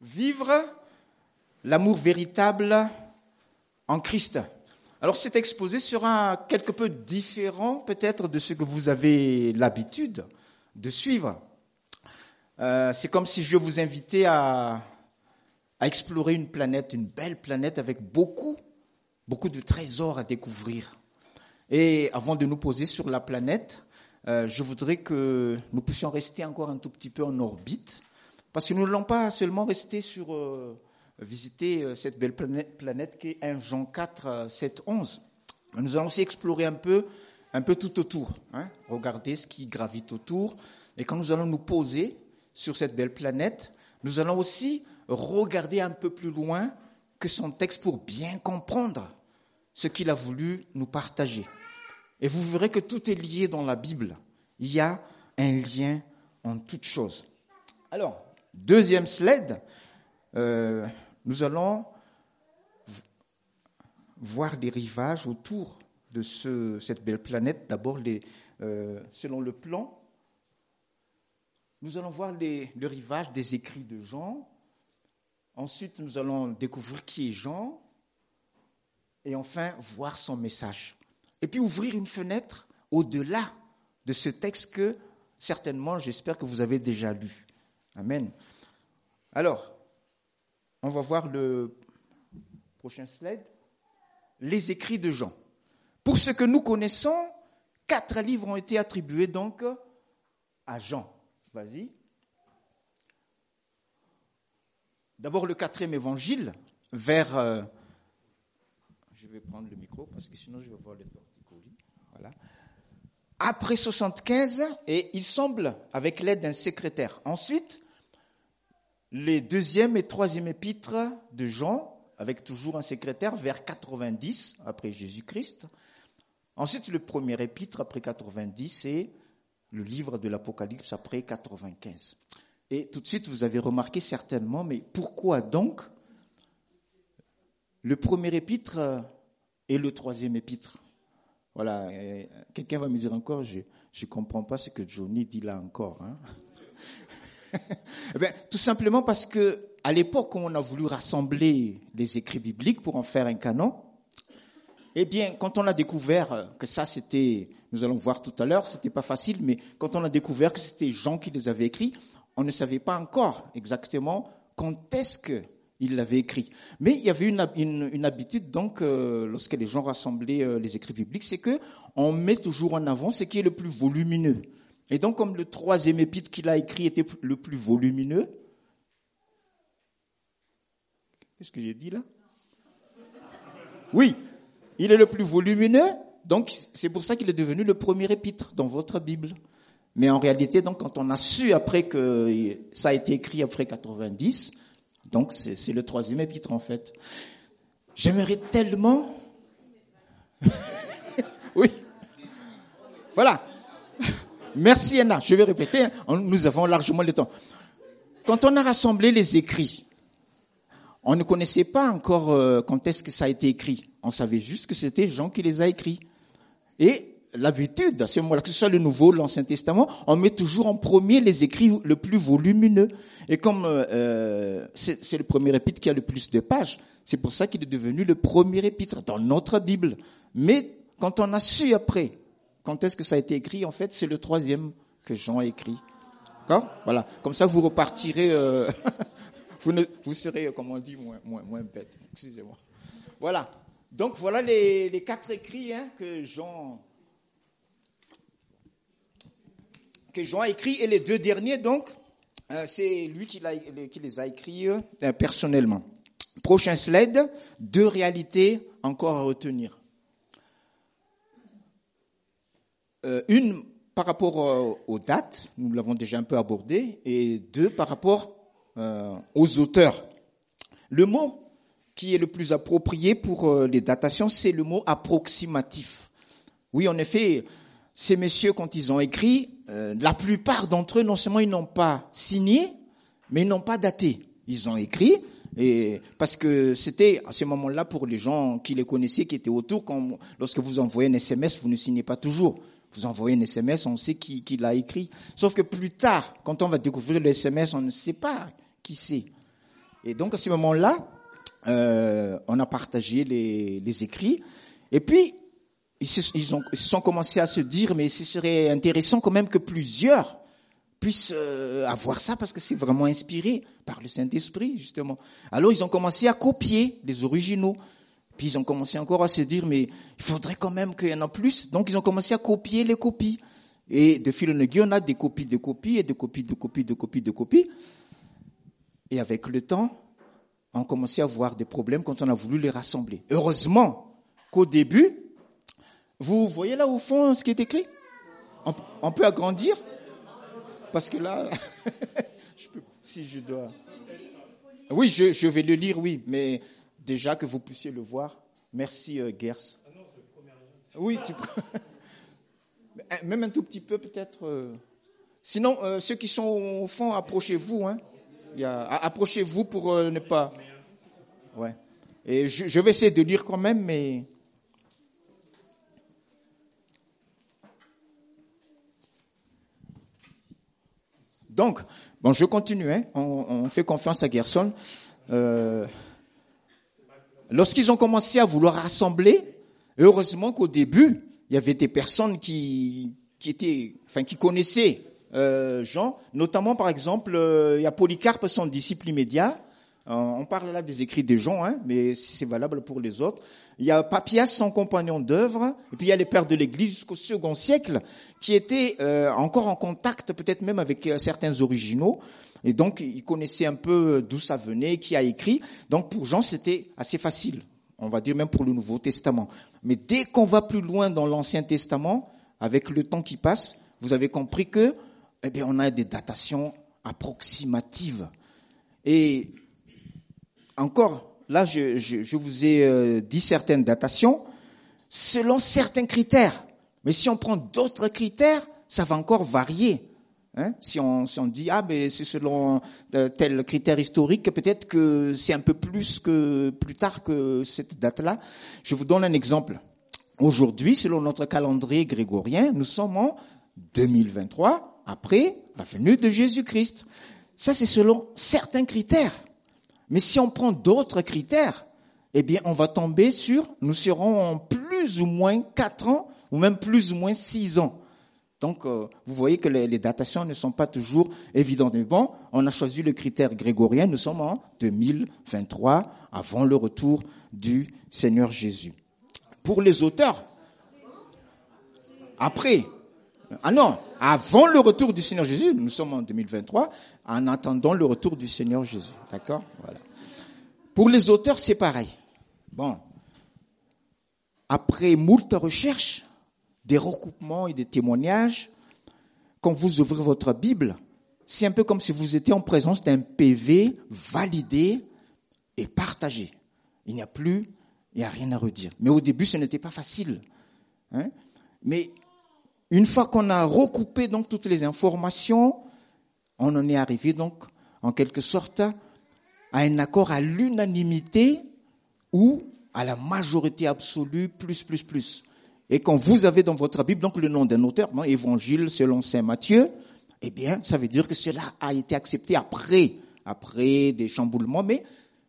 Vivre l'amour véritable en Christ. Alors cet exposé sera quelque peu différent peut-être de ce que vous avez l'habitude de suivre. Euh, c'est comme si je vous invitais à, explorer une planète, une belle planète avec beaucoup, beaucoup de trésors à découvrir. Et avant de nous poser sur la planète, euh, je voudrais que nous puissions rester encore un tout petit peu en orbite, parce que nous n'allons pas seulement rester sur euh, visiter euh, cette belle planète, planète qui est 1 Jean 4, 7, 11. Mais nous allons aussi explorer un peu, un peu tout autour, hein, regarder ce qui gravite autour. Et quand nous allons nous poser sur cette belle planète, nous allons aussi regarder un peu plus loin que son texte pour bien comprendre ce qu'il a voulu nous partager. Et vous verrez que tout est lié dans la Bible. Il y a un lien en toutes choses. Alors, deuxième slide, euh, nous allons voir les rivages autour de ce, cette belle planète. D'abord, euh, selon le plan, nous allons voir les, le rivage des écrits de Jean. Ensuite, nous allons découvrir qui est Jean. Et enfin, voir son message et puis ouvrir une fenêtre au-delà de ce texte que certainement, j'espère que vous avez déjà lu. Amen. Alors, on va voir le prochain slide. Les écrits de Jean. Pour ce que nous connaissons, quatre livres ont été attribués donc à Jean. Vas-y. D'abord le quatrième évangile, vers... Euh, je vais prendre le micro parce que sinon je vais voir les après 75, et il semble avec l'aide d'un secrétaire. Ensuite, les deuxième et troisième épîtres de Jean, avec toujours un secrétaire, vers 90 après Jésus-Christ. Ensuite, le premier épître après 90 et le livre de l'Apocalypse après 95. Et tout de suite, vous avez remarqué certainement, mais pourquoi donc le premier épître et le troisième épître? Voilà, quelqu'un va me dire encore, je ne comprends pas ce que Johnny dit là encore. Hein. eh tout simplement parce que à l'époque où on a voulu rassembler les écrits bibliques pour en faire un canon, eh bien, quand on a découvert que ça c'était, nous allons voir tout à l'heure, c'était pas facile, mais quand on a découvert que c'était Jean qui les avait écrits, on ne savait pas encore exactement quand est-ce que il l'avait écrit. Mais il y avait une, une, habitude, donc, euh, lorsque les gens rassemblaient euh, les écrits bibliques, c'est que on met toujours en avant ce qui est le plus volumineux. Et donc, comme le troisième épître qu'il a écrit était le plus volumineux, qu'est-ce que j'ai dit là? Oui, il est le plus volumineux, donc c'est pour ça qu'il est devenu le premier épître dans votre Bible. Mais en réalité, donc, quand on a su après que ça a été écrit après 90, donc c'est le troisième épître en fait. J'aimerais tellement... oui. Voilà. Merci Anna. Je vais répéter, hein. nous avons largement le temps. Quand on a rassemblé les écrits, on ne connaissait pas encore euh, quand est-ce que ça a été écrit. On savait juste que c'était Jean qui les a écrits. Et l'habitude, à ce moment-là, que ce soit le Nouveau, l'Ancien Testament, on met toujours en premier les écrits le plus volumineux. Et comme euh, euh c'est le premier épître qui a le plus de pages, c'est pour ça qu'il est devenu le premier épître dans notre Bible. Mais quand on a su après, quand est-ce que ça a été écrit, en fait, c'est le troisième que Jean a écrit. D'accord? Voilà. Comme ça, vous repartirez, euh, vous, ne, vous serez, comme on dit, moins, moins, moins bête. Excusez-moi. Voilà. Donc voilà les, les quatre écrits hein, que Jean que Jean a écrit, et les deux derniers, donc, euh, c'est lui qui, les a écrits euh, personnellement. Prochain slide, deux réalités encore à retenir. Euh, une par rapport aux dates, nous l'avons déjà un peu abordé, et deux par rapport aux auteurs. Le mot qui est le plus approprié pour les datations, c'est le mot approximatif. Oui, en effet, ces messieurs, quand ils ont écrit, euh, la plupart d'entre eux, non seulement ils n'ont pas signé, mais ils n'ont pas daté. Ils ont écrit, et parce que c'était à ce moment-là pour les gens qui les connaissaient, qui étaient autour, quand, lorsque vous envoyez un SMS, vous ne signez pas toujours. Vous envoyez un SMS, on sait qui, qui l'a écrit. Sauf que plus tard, quand on va découvrir le SMS, on ne sait pas qui c'est. Et donc à ce moment-là, euh, on a partagé les, les écrits. Et puis, ils se, ils, ont, ils sont commencé à se dire, mais ce serait intéressant quand même que plusieurs puissent euh, avoir ça parce que c'est vraiment inspiré par le Saint-Esprit, justement. Alors ils ont commencé à copier les originaux. Puis ils ont commencé encore à se dire, mais il faudrait quand même qu'il y en a plus. Donc ils ont commencé à copier les copies. Et de fil en aiguille, on a des copies de copies et de copies de copies de copies de copies. Et avec le temps, on a commencé à avoir des problèmes quand on a voulu les rassembler. Heureusement qu'au début, vous voyez là au fond ce qui est écrit? On, peut agrandir? Parce que là, si je dois... Oui, je, vais le lire, oui, mais déjà que vous puissiez le voir. Merci, euh, Gers. Oui, tu... même un tout petit peu peut-être. Euh. Sinon, euh, ceux qui sont au fond, approchez-vous. Hein. Approchez-vous pour ne pas... Ouais. Et je vais essayer de lire quand même, mais... Donc, bon, je continue. Hein. On, fait confiance à Gerson. Euh, lorsqu'ils ont commencé à vouloir rassembler, heureusement qu'au début, il y avait des personnes qui, étaient, enfin, qui connaissaient euh, Jean, notamment par exemple, euh, il y a Polycarpe, son disciple immédiat. On parle là des écrits de Jean, hein, mais c'est valable pour les autres. Il y a Papias, son compagnon d'œuvre, et puis il y a les pères de l'Église jusqu'au second siècle, qui étaient euh, encore en contact, peut-être même avec euh, certains originaux, et donc ils connaissaient un peu d'où ça venait, qui a écrit. Donc pour Jean, c'était assez facile, on va dire même pour le Nouveau Testament. Mais dès qu'on va plus loin dans l'Ancien Testament, avec le temps qui passe, vous avez compris que, eh bien, on a des datations approximatives. Et encore, là, je, vous ai euh, dit certaines datations selon certains critères. Mais si on prend d'autres critères, ça va encore varier. Hein si, on, si on dit ah mais c'est selon euh, tel critère historique, peut-être que c'est un peu plus que plus tard que cette date-là. Je vous donne un exemple. Aujourd'hui, selon notre calendrier grégorien, nous sommes en 2023 après la venue de Jésus-Christ. Ça, c'est selon certains critères. Mais si on prend d'autres critères, eh bien, on va tomber sur, nous serons en plus ou moins quatre ans, ou même plus ou moins six ans. Donc, euh, vous voyez que les, datations ne sont pas toujours évidentes. Mais bon, on a choisi le critère grégorien. Nous sommes en 2023, avant le retour du Seigneur Jésus. Pour les auteurs, après, ah non, avant le retour du Seigneur Jésus, nous sommes en 2023, en attendant le retour du Seigneur Jésus. D'accord? Voilà. Pour les auteurs, c'est pareil. Bon. Après moult recherches, des recoupements et des témoignages, quand vous ouvrez votre Bible, c'est un peu comme si vous étiez en présence d'un PV validé et partagé. Il n'y a plus, il n'y a rien à redire. Mais au début, ce n'était pas facile. Hein Mais une fois qu'on a recoupé donc toutes les informations, on en est arrivé donc en quelque sorte à un accord à l'unanimité ou à la majorité absolue plus plus plus. Et quand vous avez dans votre Bible donc le nom d'un auteur, Évangile selon saint Matthieu, eh bien, ça veut dire que cela a été accepté après, après des chamboulements, mais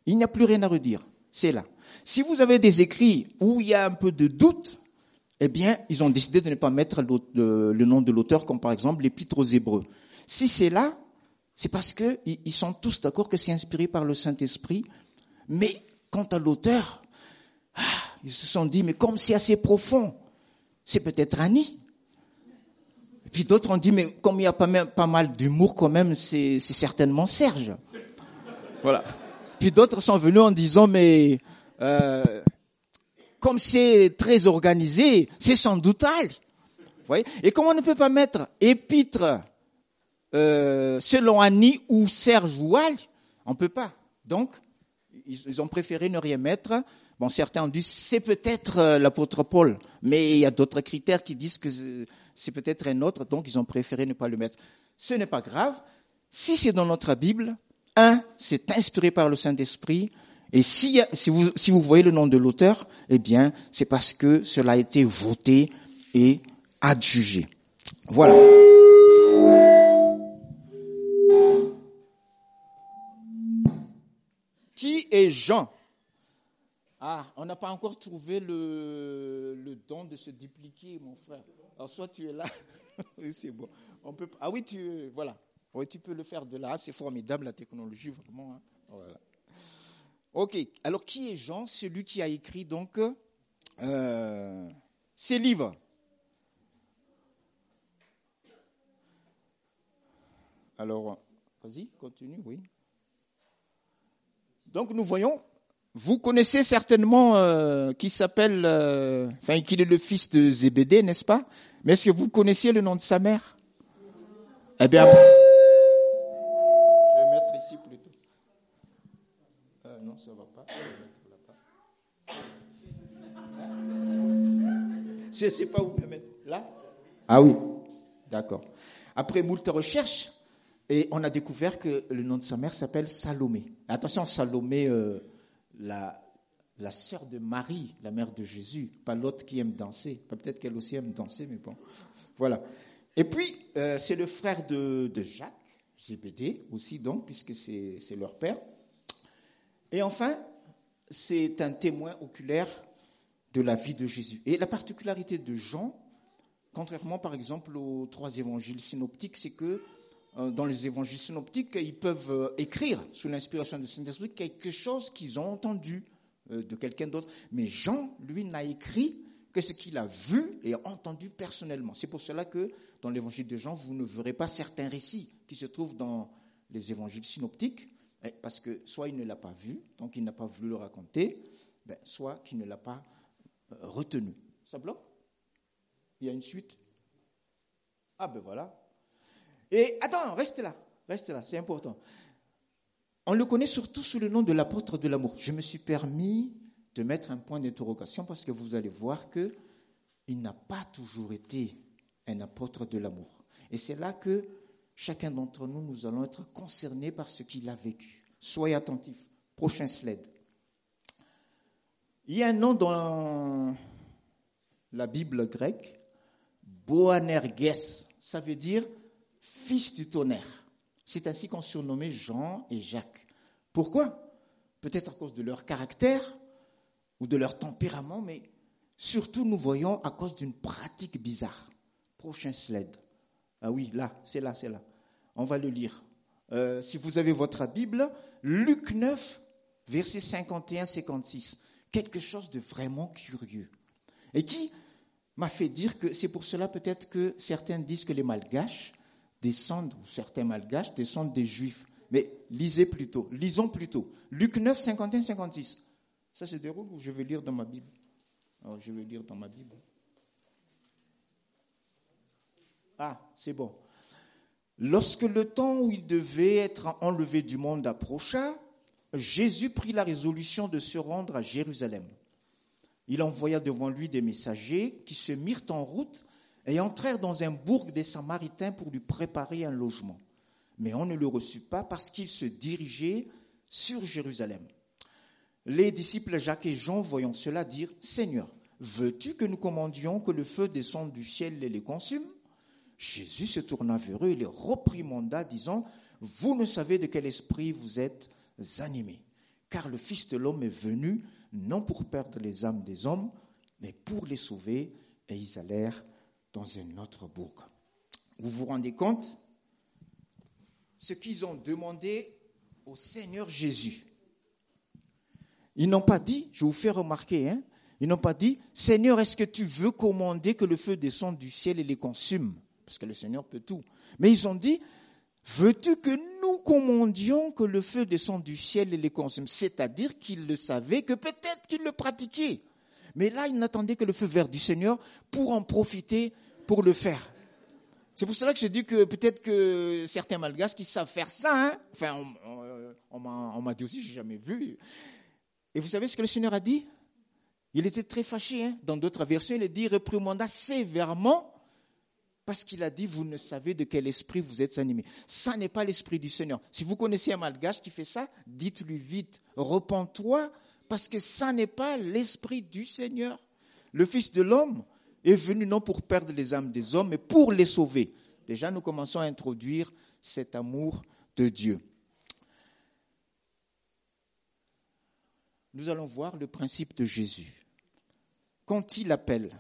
il n'y a plus rien à redire. C'est là. Si vous avez des écrits où il y a un peu de doute, eh bien, ils ont décidé de ne pas mettre le, nom de l'auteur, comme par exemple l'Épître aux Hébreux. Si c'est là, c'est parce que ils sont tous d'accord que c'est inspiré par le Saint-Esprit. Mais quant à l'auteur, ah, ils se sont dit, mais comme c'est assez profond, c'est peut-être Annie. Et puis d'autres ont dit, mais comme il y a pas, pas mal d'humour quand même, c'est certainement Serge. Voilà. Puis d'autres sont venus en disant, mais euh, comme c'est très organisé, c'est sans doute Ali. Vous voyez Et comme on ne peut pas mettre épître euh, selon Annie ou Serge ou Ali, on peut pas. Donc, ils, ont préféré ne rien mettre. Bon, certains ont dit c'est peut-être euh, l'apôtre Paul, mais il y a d'autres critères qui disent que c'est peut-être un autre, donc ils ont préféré ne pas le mettre. Ce n'est pas grave. Si c'est dans notre Bible, un, c'est inspiré par le Saint-Esprit, et si, vous, voyez le nom de l'auteur, eh bien, c'est parce que cela a été voté et adjugé. Voilà. Qui est Jean? Ah, on n'a pas encore trouvé le, don de se dupliquer, mon frère. Alors, soit tu es là, oui, c'est bon. On peut, ah oui, tu, voilà. Oui, tu peux le faire de là. C'est formidable, la technologie, vraiment. Hein. Voilà. Ok, alors qui est Jean? Celui qui a écrit donc euh, ces livres. Alors, vas-y, continue, oui. Donc nous voyons, vous connaissez certainement euh, qui s'appelle, euh, enfin qu'il est le fils de Zébédée, n'est-ce pas? Mais est-ce que vous connaissiez le nom de sa mère? Eh bien, Je ne sais pas où me mettre. Là Ah oui, d'accord. Après moult recherches, et on a découvert que le nom de sa mère s'appelle Salomé. Attention, Salomé, euh, la, la sœur de Marie, la mère de Jésus, pas l'autre qui aime danser. Peut-être qu'elle aussi aime danser, mais bon. Voilà. Et puis, euh, c'est le frère de, de Jacques, Zébédée aussi, donc, puisque c'est leur père. Et enfin, c'est un témoin oculaire de la vie de Jésus. Et la particularité de Jean, contrairement par exemple aux trois évangiles synoptiques, c'est que euh, dans les évangiles synoptiques, ils peuvent euh, écrire sous l'inspiration du Saint-Esprit quelque chose qu'ils ont entendu euh, de quelqu'un d'autre. Mais Jean, lui, n'a écrit que ce qu'il a vu et entendu personnellement. C'est pour cela que dans l'évangile de Jean, vous ne verrez pas certains récits qui se trouvent dans les évangiles synoptiques, eh, parce que soit il ne l'a pas vu, donc il n'a pas voulu le raconter, ben, soit qu'il ne l'a pas retenu. Ça bloque Il y a une suite Ah ben voilà, et attends, reste là, reste là, c'est important. On le connaît surtout sous le nom de l'apôtre de l'amour. Je me suis permis de mettre un point d'interrogation parce que vous allez voir que il n'a pas toujours été un apôtre de l'amour. Et c'est là que chacun d'entre nous, nous allons être concernés par ce qu'il a vécu. Soyez attentifs. Prochain slide. Il y a un nom dans la Bible grecque, Boanerges. Ça veut dire fils du tonnerre. C'est ainsi qu'on surnommait Jean et Jacques. Pourquoi? Peut-être à cause de leur caractère ou de leur tempérament, mais surtout nous voyons à cause d'une pratique bizarre. Prochain slide. Ah oui, là, c'est là, c'est là. On va le lire. Euh, si vous avez votre Bible, Luc 9, verset 51-56. Quelque chose de vraiment curieux. Et qui m'a fait dire que c'est pour cela peut-être que certains disent que les Malgaches descendent, ou certains malgaches descendent des juifs. Mais lisez plutôt, lisons plutôt. Luc 9, 51, 56. Ça se déroule ou je vais lire dans ma Bible? Je vais lire dans ma Bible. Ah, c'est bon. Lorsque le temps où il devait être enlevé du monde approcha, Jésus prit la résolution de se rendre à Jérusalem. Il envoya devant lui des messagers qui se mirent en route et entrèrent dans un bourg des Samaritains pour lui préparer un logement. Mais on ne le reçut pas parce qu'il se dirigeait sur Jérusalem. Les disciples Jacques et Jean, voyant cela, dirent, Seigneur, veux-tu que nous commandions que le feu descende du ciel et les consume? Jésus se tourna vers eux et les reprimanda, disant, Vous ne savez de quel esprit vous êtes animés, car le Fils de l'homme est venu non pour perdre les âmes des hommes, mais pour les sauver. Et ils allèrent dans un autre bourg. Vous vous rendez compte? Ce qu'ils ont demandé au Seigneur Jésus. Ils n'ont pas dit, je vous fais remarquer, hein, ils n'ont pas dit, Seigneur, est-ce que tu veux commander que le feu descende du ciel et les consume? Parce que le Seigneur peut tout. Mais ils ont dit, veux-tu que nous commandions que le feu descende du ciel et les consume? C'est-à-dire qu'ils le savaient, que peut-être qu'ils le pratiquaient. Mais là, il n'attendait que le feu vert du Seigneur pour en profiter, pour le faire. C'est pour cela que je dis que peut-être que certains malgaches qui savent faire ça, hein, enfin, on, m'a dit aussi, j'ai jamais vu. Et vous savez ce que le Seigneur a dit? Il était très fâché. Hein. Dans d'autres versions, il a dit réprimanda sévèrement parce qu'il a dit vous ne savez de quel esprit vous êtes animés. Ça n'est pas l'esprit du Seigneur. Si vous connaissez un malgache qui fait ça, dites-lui vite, repens-toi parce que ça n'est pas l'esprit du Seigneur. Le Fils de l'homme est venu non pour perdre les âmes des hommes, mais pour les sauver. Déjà, nous commençons à introduire cet amour de Dieu. nous allons voir le principe de Jésus. Quand il appelle,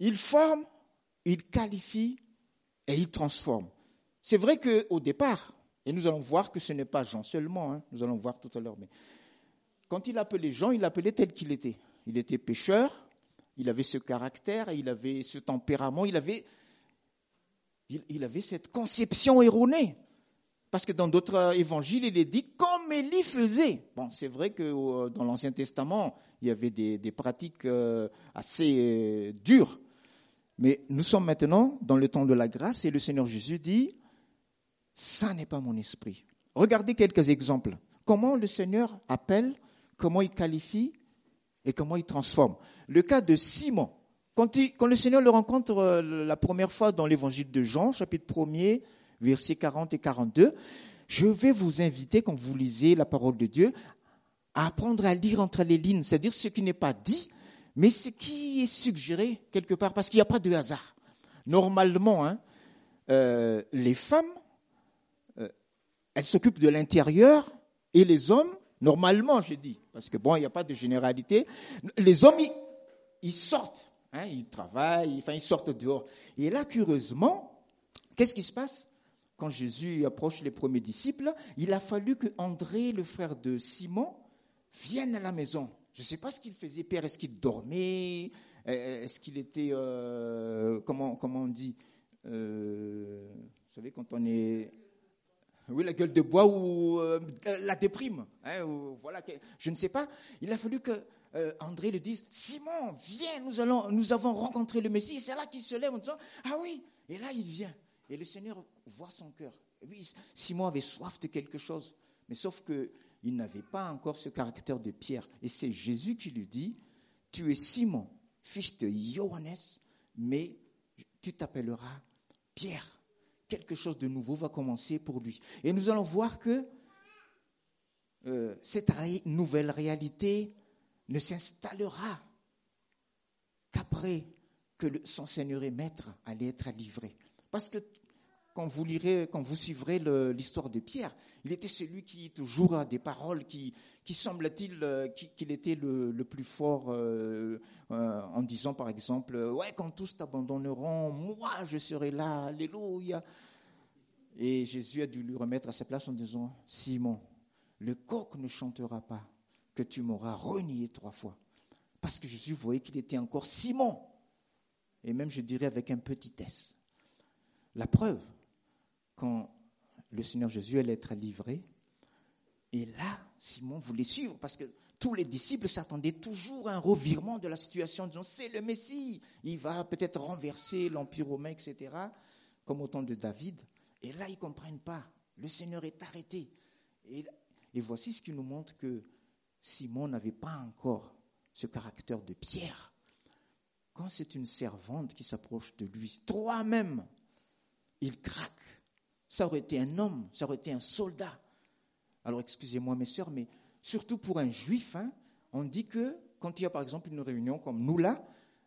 il forme, il qualifie et il transforme. C'est vrai qu'au départ, et nous allons voir que ce n'est pas Jean seulement, hein, nous allons voir tout à l'heure, mais quand il appelait Jean, il l'appelait tel qu'il était. Il était pécheur, il avait ce caractère, il avait ce tempérament, il avait, il, avait cette conception erronée. Parce que dans d'autres évangiles, il est dit comme Élie faisait. Bon, c'est vrai que euh, dans l'Ancien Testament, il y avait des, pratiques euh, assez euh, dures. Mais nous sommes maintenant dans le temps de la grâce et le Seigneur Jésus dit, ça n'est pas mon esprit. Regardez quelques exemples. Comment le Seigneur appelle, comment il qualifie et comment il transforme. Le cas de Simon. Quand, le Seigneur le rencontre euh, la première fois dans l'évangile de Jean, chapitre 1er, versets 40 et 42, je vais vous inviter, quand vous lisez la parole de Dieu, à apprendre à lire entre les lignes, c'est-à-dire ce qui n'est pas dit, mais ce qui est suggéré quelque part, parce qu'il n'y a pas de hasard. Normalement, hein, euh, les femmes, euh, elles s'occupent de l'intérieur et les hommes, normalement, je dis, parce que bon, il n'y a pas de généralité, les hommes, ils, sortent, hein, ils travaillent, enfin, ils sortent dehors. Et là, curieusement, qu'est-ce qui se passe? Quand Jésus approche les premiers disciples, il a fallu que André, le frère de Simon, vienne à la maison. Je ne sais pas ce qu'il faisait, Père. Est-ce qu'il dormait? Euh, Est-ce qu'il était, euh, comment, comment on dit? Euh, Vous savez, quand on est... Oui, la gueule de bois ou la déprime. Hein, je ne sais pas. Il a fallu que André le dise Simon, viens, nous, allons, nous avons rencontré le Messie. C'est là qu'il se lève en disant Ah oui. Et là, il vient. Et le Seigneur voit son cœur. oui, Simon avait soif de quelque chose. Mais sauf que il n'avait pas encore ce caractère de Pierre. Et c'est Jésus qui lui dit, tu es Simon, fils de Johannes, mais tu t'appelleras Pierre. Quelque chose de nouveau va commencer pour lui. Et nous allons voir que euh, cette nouvelle réalité ne s'installera qu'après que son Seigneur et Maître allait être livré. Parce que quand vous lirez, quand vous suivrez l'histoire de Pierre, il était celui qui toujours a des paroles qui, qui semble-t-il euh, qu'il était le, plus fort euh, euh, en disant par exemple, ouais, quand tous t'abandonneront, moi je serai là, alléluia. Et Jésus a dû lui remettre à sa place en disant, Simon, le coq ne chantera pas que tu m'auras renié trois fois. Parce que Jésus voyait qu'il était encore Simon. Et même, je dirais, avec un petit S. La preuve, quand le Seigneur Jésus allait être livré. Et là, Simon voulait suivre parce que tous les disciples s'attendaient toujours à un revirement de la situation, disant c'est le Messie, il va peut-être renverser l'Empire romain, etc., comme au temps de David. Et là, ils ne comprennent pas. Le Seigneur est arrêté. Et, et voici ce qui nous montre que Simon n'avait pas encore ce caractère de Pierre. Quand c'est une servante qui s'approche de lui, toi-même, il craque ça aurait été un homme, ça aurait été un soldat. Alors excusez-moi mes sœurs, mais surtout pour un juif, hein, on dit que quand il y a par exemple une réunion comme nous là,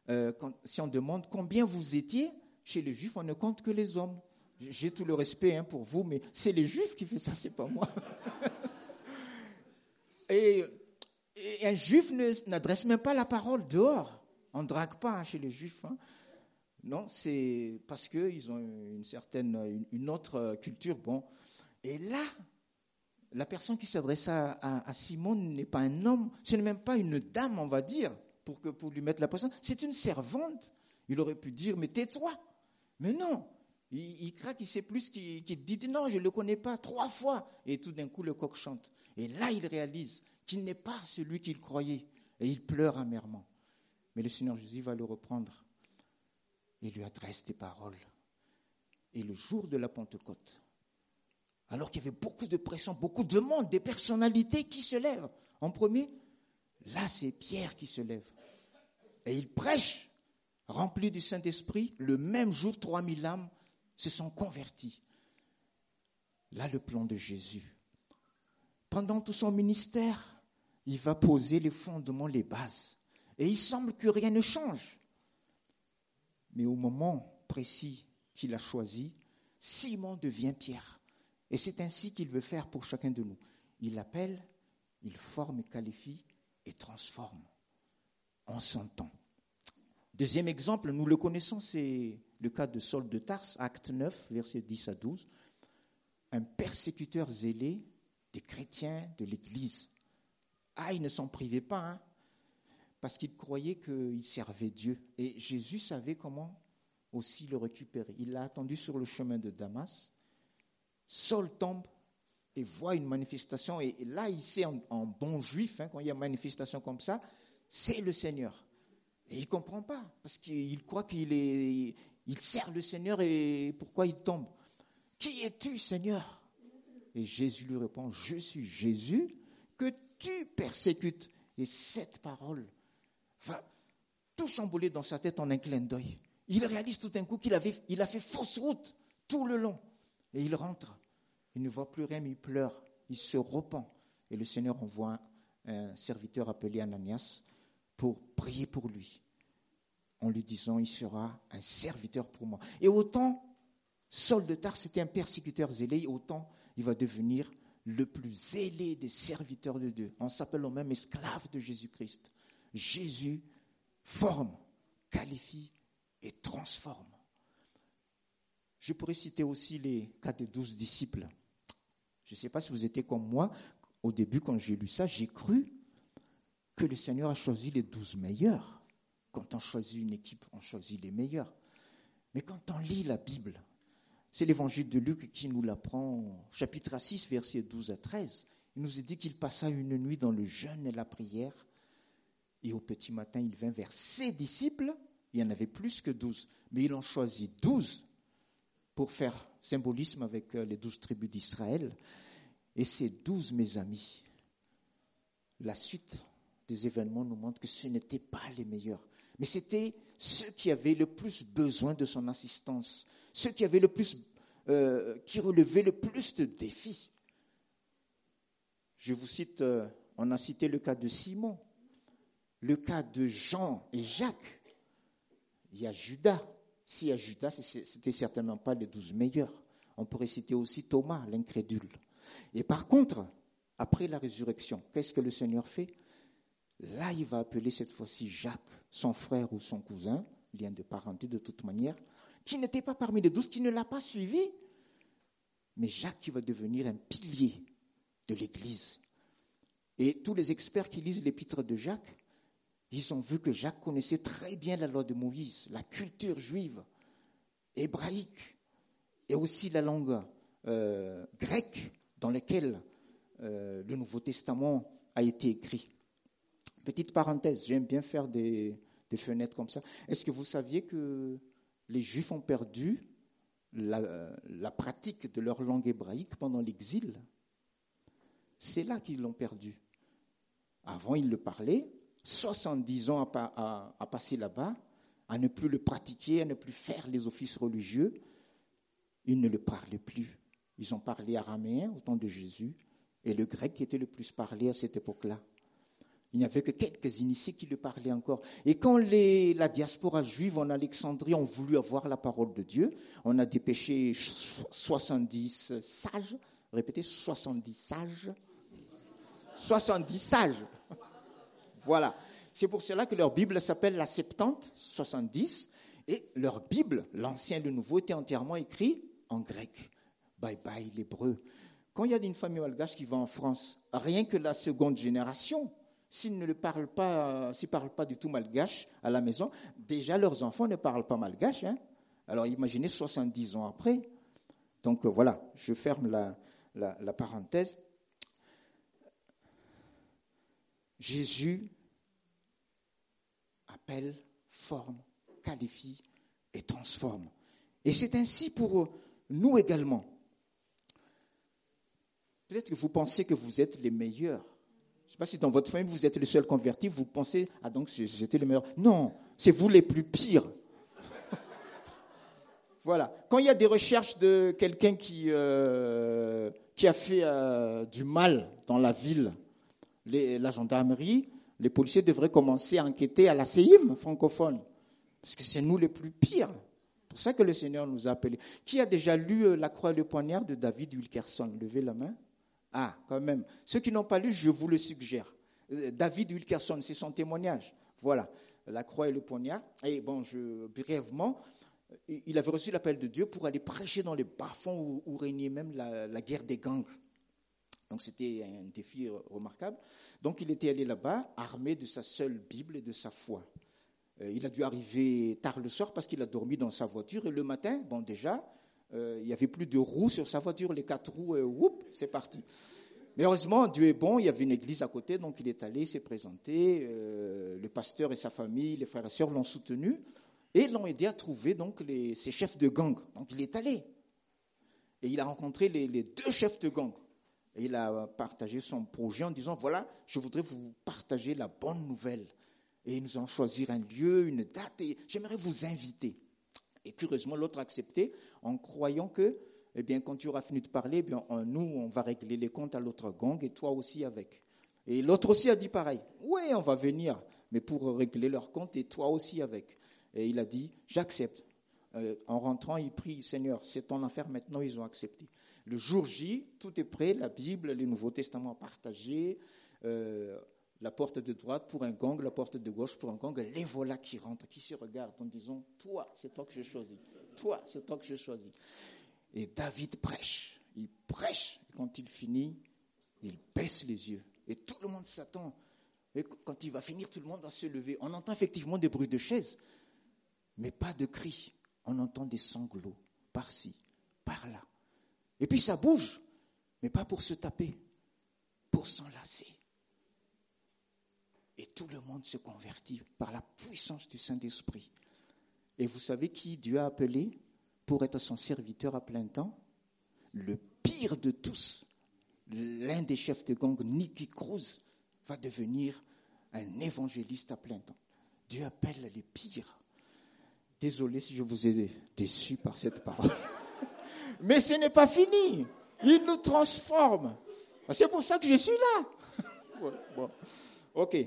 euh, si on demande combien vous étiez, chez les juifs, on ne compte que les hommes. J'ai tout le respect hein, pour vous, mais c'est les juifs qui font ça, c'est pas moi. et, un juif n'adresse même pas la parole dehors. On ne drague pas hein, chez les juifs. Non, c'est parce qu'ils ont une certaine, une autre culture. Bon, et là, la personne qui s'adresse à, Simon n'est pas un homme, ce n'est même pas une dame, on va dire, pour, que, pour lui mettre la pression. C'est une servante. Il aurait pu dire, mais tais-toi. Mais non, il, craque, il sait plus qu'il dit, non, je ne le connais pas, trois fois. Et tout d'un coup, le coq chante. Et là, il réalise qu'il n'est pas celui qu'il croyait. Et il pleure amèrement. Mais le Seigneur Jésus va le reprendre il lui adresse des paroles. Et le jour de la Pentecôte, alors qu'il y avait beaucoup de pression, beaucoup de monde, des personnalités qui se lèvent. En premier, là c'est Pierre qui se lève. Et il prêche, rempli du Saint-Esprit. Le même jour, 3000 âmes se sont converties. Là, le plan de Jésus. Pendant tout son ministère, il va poser les fondements, les bases. Et il semble que rien ne change. Mais au moment précis qu'il a choisi, Simon devient Pierre. Et c'est ainsi qu'il veut faire pour chacun de nous. Il appelle, il forme, qualifie et transforme en son temps. Deuxième exemple, nous le connaissons, c'est le cas de Saul de Tarse, acte 9, versets 10 à 12. Un persécuteur zélé des chrétiens de l'Église. Ah, il ne s'en privait pas, hein, parce qu'il croyait qu'il servait Dieu. Et Jésus savait comment aussi le récupérer. Il l'a attendu sur le chemin de Damas. Saul tombe et voit une manifestation. Et là, il sait en, bon juif, hein, quand il y a une manifestation comme ça, c'est le Seigneur. Et il ne comprend pas, parce qu'il croit qu'il est, il sert le Seigneur et pourquoi il tombe Qui es-tu, Seigneur? Et Jésus lui répond, je suis Jésus que tu persécutes. Et cette parole va tout chambouler dans sa tête en un clin d'œil. Il réalise tout d'un coup qu'il avait, a fait fausse route tout le long. Et il rentre. Il ne voit plus rien, mais il pleure. Il se repent. Et le Seigneur envoie un serviteur appelé Ananias pour prier pour lui, en lui disant, il sera un serviteur pour moi. Et autant Saul de Tarse était un persécuteur zélé, autant il va devenir le plus zélé des serviteurs de Dieu. On s'appelle même esclave de Jésus-Christ. Jésus forme, qualifie et transforme. Je pourrais citer aussi les cas des douze disciples. Je ne sais pas si vous étiez comme moi. Au début, quand j'ai lu ça, j'ai cru que le Seigneur a choisi les douze meilleurs. Quand on choisit une équipe, on choisit les meilleurs. Mais quand on lit la Bible, c'est l'évangile de Luc qui nous l'apprend, chapitre 6, versets 12 à 13. Il nous est dit qu'il passa une nuit dans le jeûne et la prière, et au petit matin, il vint vers ses disciples. Il y en avait plus que douze, mais il en choisit douze pour faire symbolisme avec euh, les douze tribus d'Israël. Et ces douze, mes amis, la suite des événements nous montre que ce n'étaient pas les meilleurs, mais c'était ceux qui avaient le plus besoin de son assistance, ceux qui avaient le plus, euh, qui relevaient le plus de défis. Je vous cite, euh, on a cité le cas de Simon, le cas de Jean et Jacques. Il y a Judas. S'il y a Judas, c'était certainement pas les douze meilleurs. On pourrait citer aussi Thomas, l'incrédule. Et par contre, après la résurrection, qu'est-ce que le Seigneur fait? Là, il va appeler cette fois-ci Jacques, son frère ou son cousin, lien de parenté de toute manière, qui n'était pas parmi les douze, qui ne l'a pas suivi. Mais Jacques qui va devenir un pilier de l'Église. Et tous les experts qui lisent l'épître de Jacques, ils ont vu que Jacques connaissait très bien la loi de Moïse, la culture juive, hébraïque, et aussi la langue euh, grecque dans laquelle euh, le Nouveau Testament a été écrit. Petite parenthèse, j'aime bien faire des, fenêtres comme ça. Est-ce que vous saviez que les Juifs ont perdu la, pratique de leur langue hébraïque pendant l'exil? C'est là qu'ils l'ont perdu. Avant, ils le parlaient. 70 ans à, passer là-bas, à ne plus le pratiquer, à ne plus faire les offices religieux. Ils ne le parlaient plus. Ils ont parlé araméen au temps de Jésus et le grec qui était le plus parlé à cette époque-là. Il n'y avait que quelques initiés qui le parlaient encore. Et quand la diaspora juive en Alexandrie ont voulu avoir la parole de Dieu, on a dépêché 70 sages, répétez, 70 sages, 70 sages. Voilà. C'est pour cela que leur Bible s'appelle la Septante, 70, et leur Bible, l'Ancien et le Nouveau, était entièrement écrit en grec. Bye bye l'hébreu. Quand il y a une famille malgache qui va en France, rien que la seconde génération, s'ils ne parlent pas, s'ils parlent pas du tout malgache à la maison, déjà leurs enfants ne parlent pas malgache. Hein. Alors imaginez 70 ans après. Donc euh, voilà, je ferme la, la parenthèse. Jésus appelle, forme, qualifie et transforme. Et c'est ainsi pour nous également. Peut-être que vous pensez que vous êtes les meilleurs je ne sais pas si dans votre famille, vous êtes le seul converti, vous pensez, ah donc j'étais le meilleur. Non, c'est vous les plus pires. voilà. Quand il y a des recherches de quelqu'un qui, euh, a fait euh, du mal dans la ville, la gendarmerie, les policiers devraient commencer à enquêter à la CIM francophone. Parce que c'est nous les plus pires. C'est pour ça que le Seigneur nous a appelés. Qui a déjà lu euh, La croix et le poignard de David Wilkerson? Levez la main. Ah, quand même. Ceux qui n'ont pas lu, je vous le suggère. Euh, David Wilkerson, c'est son témoignage. Voilà, la croix et le poignard. Et bon, brièvement, euh, il avait reçu l'appel de Dieu pour aller prêcher dans les bas-fonds où, régnait même la, guerre des gangs. Donc c'était un défi remarquable. Donc il était allé là-bas, armé de sa seule Bible et de sa foi. Euh, il a dû arriver tard le soir parce qu'il a dormi dans sa voiture. Et le matin, bon déjà, il n'y avait plus de roues sur sa voiture, les quatre roues, whoop, c'est parti. Mais heureusement, Dieu est bon, il y avait une église à côté, donc il est allé, s'est présenté, euh, le pasteur et sa famille, les frères et sœurs l'ont soutenu, et l'ont aidé à trouver donc les, ses chefs de gang. Donc il est allé. Et il a rencontré les, deux chefs de gang. Il a partagé son projet en disant, voilà, je voudrais vous partager la bonne nouvelle. Et nous allons choisir un lieu, une date, et j'aimerais vous inviter. Et curieusement, l'autre a accepté en croyant que eh bien, quand tu auras fini de parler, eh bien, nous, on va régler les comptes à l'autre gang et toi aussi avec. Et l'autre aussi a dit pareil. Oui, on va venir, mais pour régler leurs comptes et toi aussi avec. Et il a dit, j'accepte. Euh, en rentrant, il prie, Seigneur, c'est ton affaire maintenant, ils ont accepté. Le jour J, tout est prêt, la Bible, les Nouveaux Testaments partagés, euh, la porte de droite pour un gang, la porte de gauche pour un gang, les voilà qui rentrent, qui se regardent en disant, toi, c'est toi que j'ai choisi. Toi, c'est toi que j'ai choisi. Et David prêche. Il prêche. Et quand il finit, il baisse les yeux. Et tout le monde s'attend. Et quand il va finir, tout le monde va se lever. On entend effectivement des bruits de chaises, mais pas de cris. On entend des sanglots par-ci, par-là. Et puis ça bouge, mais pas pour se taper, pour s'enlacer. Et tout le monde se convertit par la puissance du Saint-Esprit. Et vous savez qui Dieu a appelé pour être son serviteur à plein temps, le pire de tous, l'un des chefs de gang, Nicky Cruz, va devenir un évangéliste à plein temps. Dieu appelle les pires. Désolé si je vous ai déçu par cette parole. Mais ce n'est pas fini. Il nous transforme. C'est pour ça que je suis là. Ok.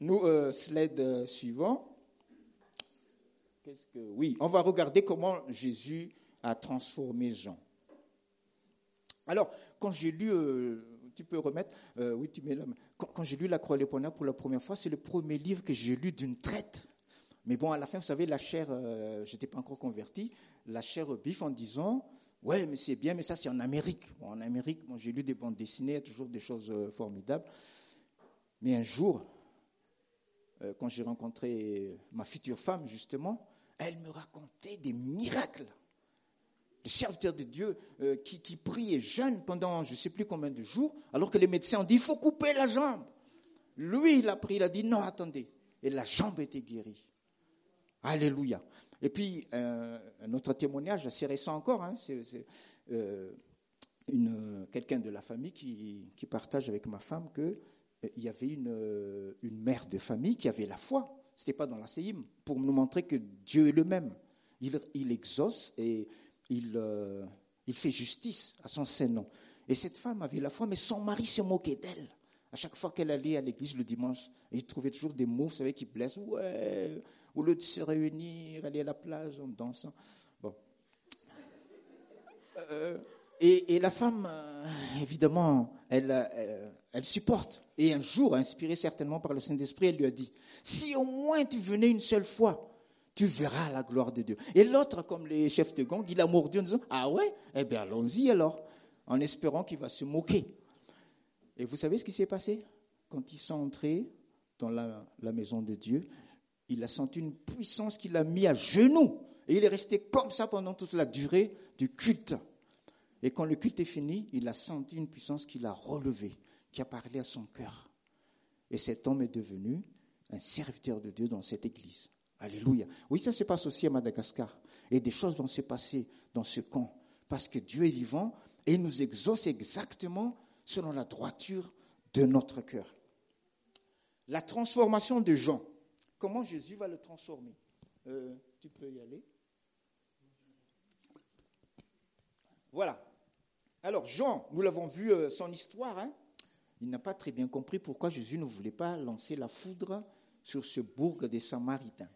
Nous, euh, slide euh, suivant que oui, on va regarder comment Jésus a transformé Jean. Alors, quand j'ai lu, euh, tu peux remettre, euh, oui, tu mets Quand, j'ai lu La Croix les pour la première fois, c'est le premier livre que j'ai lu d'une traite. Mais bon, à la fin, vous savez, la chair, je n'étais pas encore converti, la chair bif en disant, ouais, mais c'est bien, mais ça c'est en Amérique. en Amérique, j'ai lu des bandes dessinées, toujours des choses formidables. Mais un jour, quand j'ai rencontré ma future femme, justement, elle me racontait des miracles. Le serviteur de Dieu euh, qui, qui prie et pendant je ne sais plus combien de jours, alors que les médecins ont dit il faut couper la jambe. Lui, il a pris, il a dit non, attendez. Et la jambe était guérie. Alléluia. Et puis, euh, un autre témoignage assez récent encore, hein, c'est euh, quelqu'un de la famille qui, partage avec ma femme qu'il y avait une, mère de famille qui avait la foi ce n'était pas dans la Séhim, pour nous montrer que Dieu est le même. Il, exauce et il, euh, il, fait justice à son Saint-Nom. Et cette femme avait la foi, mais son mari se moquait d'elle. À chaque fois qu'elle allait à l'église le dimanche, il trouvait toujours des mots, vous savez, qui blessent. Ouais, au lieu de se réunir, aller à la plage en dansant. Bon. Euh, et, la femme, euh, évidemment, elle, euh, elle, supporte. Et un jour, inspirée certainement par le Saint-Esprit, elle lui a dit, si au moins tu venais une seule fois, tu verras la gloire de Dieu. Et l'autre, comme les chefs de gang, il a mordu en disant, ah ouais, eh bien allons-y alors, en espérant qu'il va se moquer. Et vous savez ce qui s'est passé? Quand ils sont entrés dans la, la maison de Dieu, il a senti une puissance qui l'a mis à genoux. Et il est resté comme ça pendant toute la durée du culte. Et quand le culte est fini, il a senti une puissance qui l'a relevé, qui a parlé à son cœur. Et cet homme est devenu un serviteur de Dieu dans cette église. Alléluia. Oui, ça se passe aussi à Madagascar. Et des choses vont se passer dans ce camp. Parce que Dieu est vivant et nous exauce exactement selon la droiture de notre cœur. La transformation de Jean. Comment Jésus va le transformer euh, Tu peux y aller. Voilà. Alors Jean, nous l'avons vu euh, son histoire, hein. il n'a pas très bien compris pourquoi Jésus ne voulait pas lancer la foudre sur ce bourg des Samaritains.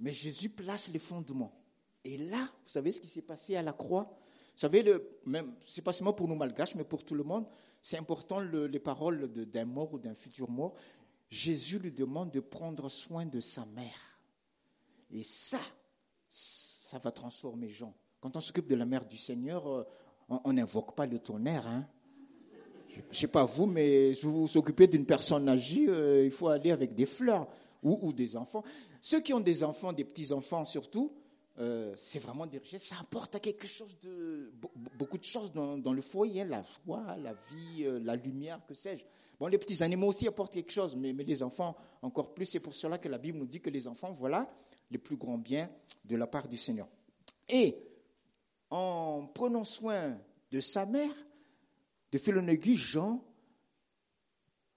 Mais Jésus place les fondements. Et là, vous savez ce qui s'est passé à la croix? Vous savez, le, même, c'est pas seulement pour nous malgaches, mais pour tout le monde, c'est important les paroles d'un mort ou d'un futur mort. Jésus lui demande de prendre soin de sa mère. Et ça, ça va transformer Jean. Quand on s'occupe de la mère du Seigneur, euh, on n'invoque pas le tonnerre. Hein. Je ne sais pas vous, mais si vous vous occupez d'une personne âgée, euh, il faut aller avec des fleurs ou, des enfants. Ceux qui ont des enfants, des petits-enfants surtout, euh, c'est vraiment des richesses. Ça apporte quelque chose de beaucoup de choses dans, le foyer, la joie, la vie, la lumière, que sais-je. Bon, les petits animaux aussi apportent quelque chose, mais, les enfants encore plus. C'est pour cela que la Bible nous dit que les enfants, voilà, les plus grands biens de la part du Seigneur. Et en prenant soin de sa mère, de Philonégus, Jean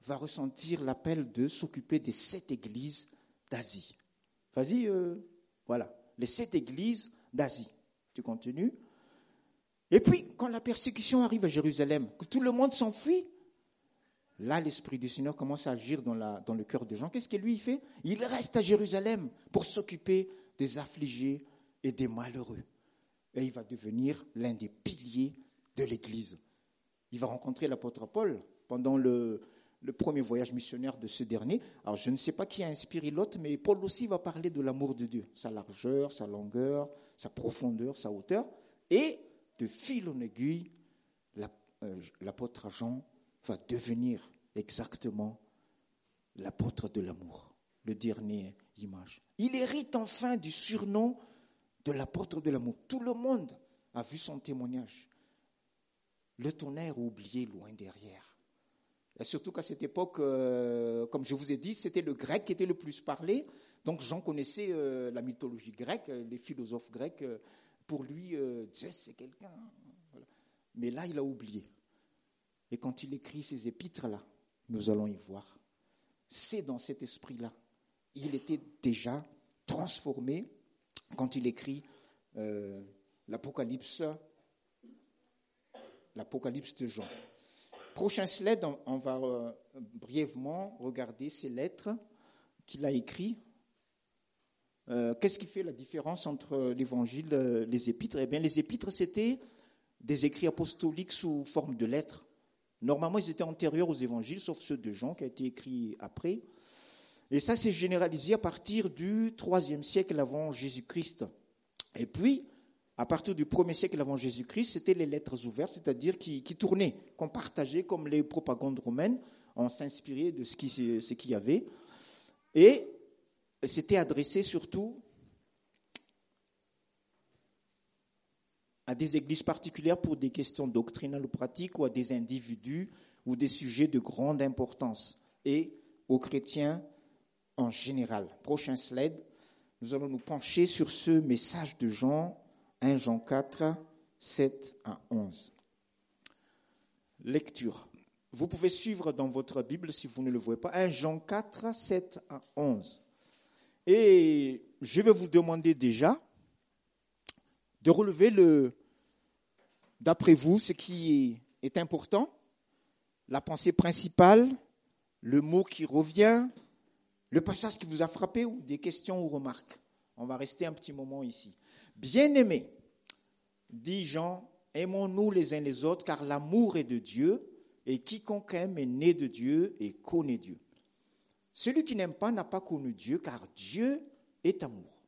va ressentir l'appel de s'occuper des sept églises d'Asie. Vas-y, euh, voilà, les sept églises d'Asie. Tu continues. Et puis, quand la persécution arrive à Jérusalem, que tout le monde s'enfuit, Là, l'Esprit du Seigneur commence à agir dans, le cœur de Jean. Qu'est-ce que lui fait? Il reste à Jérusalem pour s'occuper des affligés et des malheureux. Et il va devenir l'un des piliers de l'Église. Il va rencontrer l'apôtre Paul pendant le, premier voyage missionnaire de ce dernier. Alors, je ne sais pas qui a inspiré l'autre, mais Paul aussi va parler de l'amour de Dieu, sa largeur, sa longueur, sa profondeur, sa hauteur. Et de fil en aiguille, euh, l'apôtre Jean va devenir exactement l'apôtre de l'amour, le dernier image. Il hérite enfin du surnom de l'apôtre de l'amour. Tout le monde a vu son témoignage. Le tonnerre oublié loin derrière. Surtout qu'à cette époque, euh, comme je vous ai dit, c'était le grec qui était le plus parlé. Donc Jean connaissait euh, la mythologie grecque, les philosophes grecs. Euh, pour lui, Dieu, c'est quelqu'un. Mais là, il a oublié. Et quand il écrit ces épîtres-là, nous allons y voir, c'est dans cet esprit-là. Il était déjà transformé quand il écrit euh, l'Apocalypse, l'Apocalypse de Jean. Prochain slide, on, va euh, brièvement regarder ces lettres qu'il a écrites. Euh, qu'est-ce qui fait la différence entre l'évangile et les épîtres? Eh bien, les épîtres, c'était des écrits apostoliques sous forme de lettres. Normalement, ils étaient antérieurs aux évangiles, sauf ceux de Jean qui a été écrit après. Et ça s'est généralisé à partir du IIIe siècle avant Jésus-Christ. Et puis, à partir du 1er siècle avant Jésus-Christ, c'était les lettres ouvertes, c'est-à-dire qui, tournaient, qu'on partageait comme les propagandes romaines. On s'inspirait de ce qu'il y avait. Et c'était adressé surtout à des églises particulières pour des questions doctrinales ou pratiques ou à des individus ou des sujets de grande importance et aux chrétiens en général. Prochain slide, nous allons nous pencher sur ce message de Jean, 1 Jean 4, 7 à 11. Lecture. Vous pouvez suivre dans votre Bible si vous ne le voyez pas. 1 Jean 4, 7 à 11. Et je vais vous demander déjà de relever le, d'après vous, ce qui est important, la pensée principale, le mot qui revient, le passage qui vous a frappé ou des questions ou remarques. On va rester un petit moment ici. Bien-aimés, dit Jean, aimons-nous les uns les autres, car l'amour est de Dieu, et quiconque aime est né de Dieu et connaît Dieu. Celui qui n'aime pas n'a pas connu Dieu, car Dieu est amour.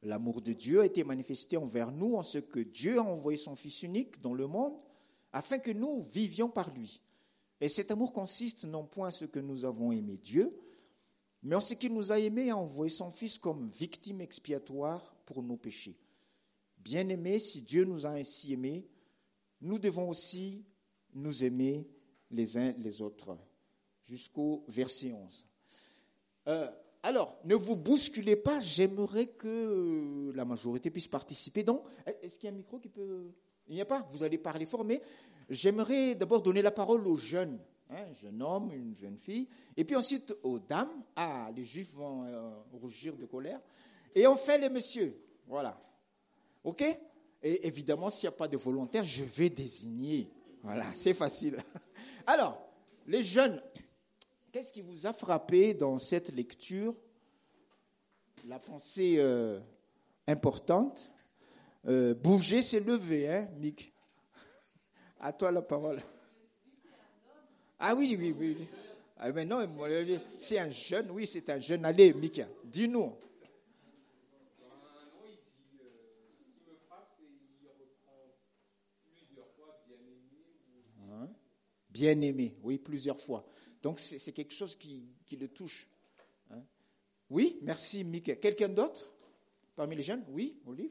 L'amour de Dieu a été manifesté envers nous en ce que Dieu a envoyé son Fils unique dans le monde afin que nous vivions par lui. Et cet amour consiste non point en ce que nous avons aimé Dieu, mais en ce qu'il nous a aimés et a envoyé son Fils comme victime expiatoire pour nos péchés. Bien-aimés, si Dieu nous a ainsi aimés, nous devons aussi nous aimer les uns les autres. Jusqu'au verset 11. Alors, ne vous bousculez pas, j'aimerais que euh, la majorité puisse participer. Donc, est-ce qu'il y a un micro qui peut... Il n'y a pas, vous allez parler fort, mais j'aimerais d'abord donner la parole aux jeunes, un hein, jeune homme, une jeune fille, et puis ensuite aux dames. Ah, les juifs vont euh, rougir de colère. Et on fait les messieurs, voilà. OK? Et évidemment, s'il n'y a pas de volontaire, je vais désigner. Voilà, c'est facile. Alors, les jeunes, Qu'est-ce qui vous a frappé dans cette lecture? La pensée euh, importante. Euh, bouger, c'est lever, hein, Mick? À toi la parole. Ah oui, oui, oui. Ah, mais non, c'est un jeune, oui, c'est un jeune. Allez, Mika, dis-nous. Bien aimé, oui, plusieurs fois. Donc c'est quelque chose qui, le touche. Hein. Oui, merci Mickey. Quelqu'un d'autre parmi les jeunes? Oui, Olive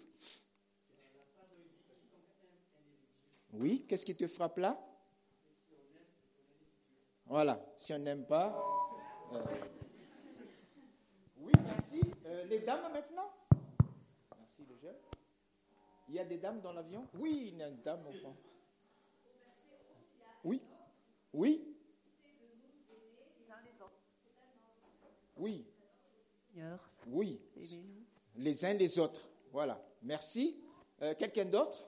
Oui, qu'est-ce qui te frappe là? Voilà, si on n'aime pas. Euh, oui, merci. Euh, les dames maintenant? Merci les jeunes. Il y a des dames dans l'avion? Oui, il y a une dame au. Oui. Oui Oui. Les uns les autres. Voilà. Merci. Euh, quelqu'un d'autre?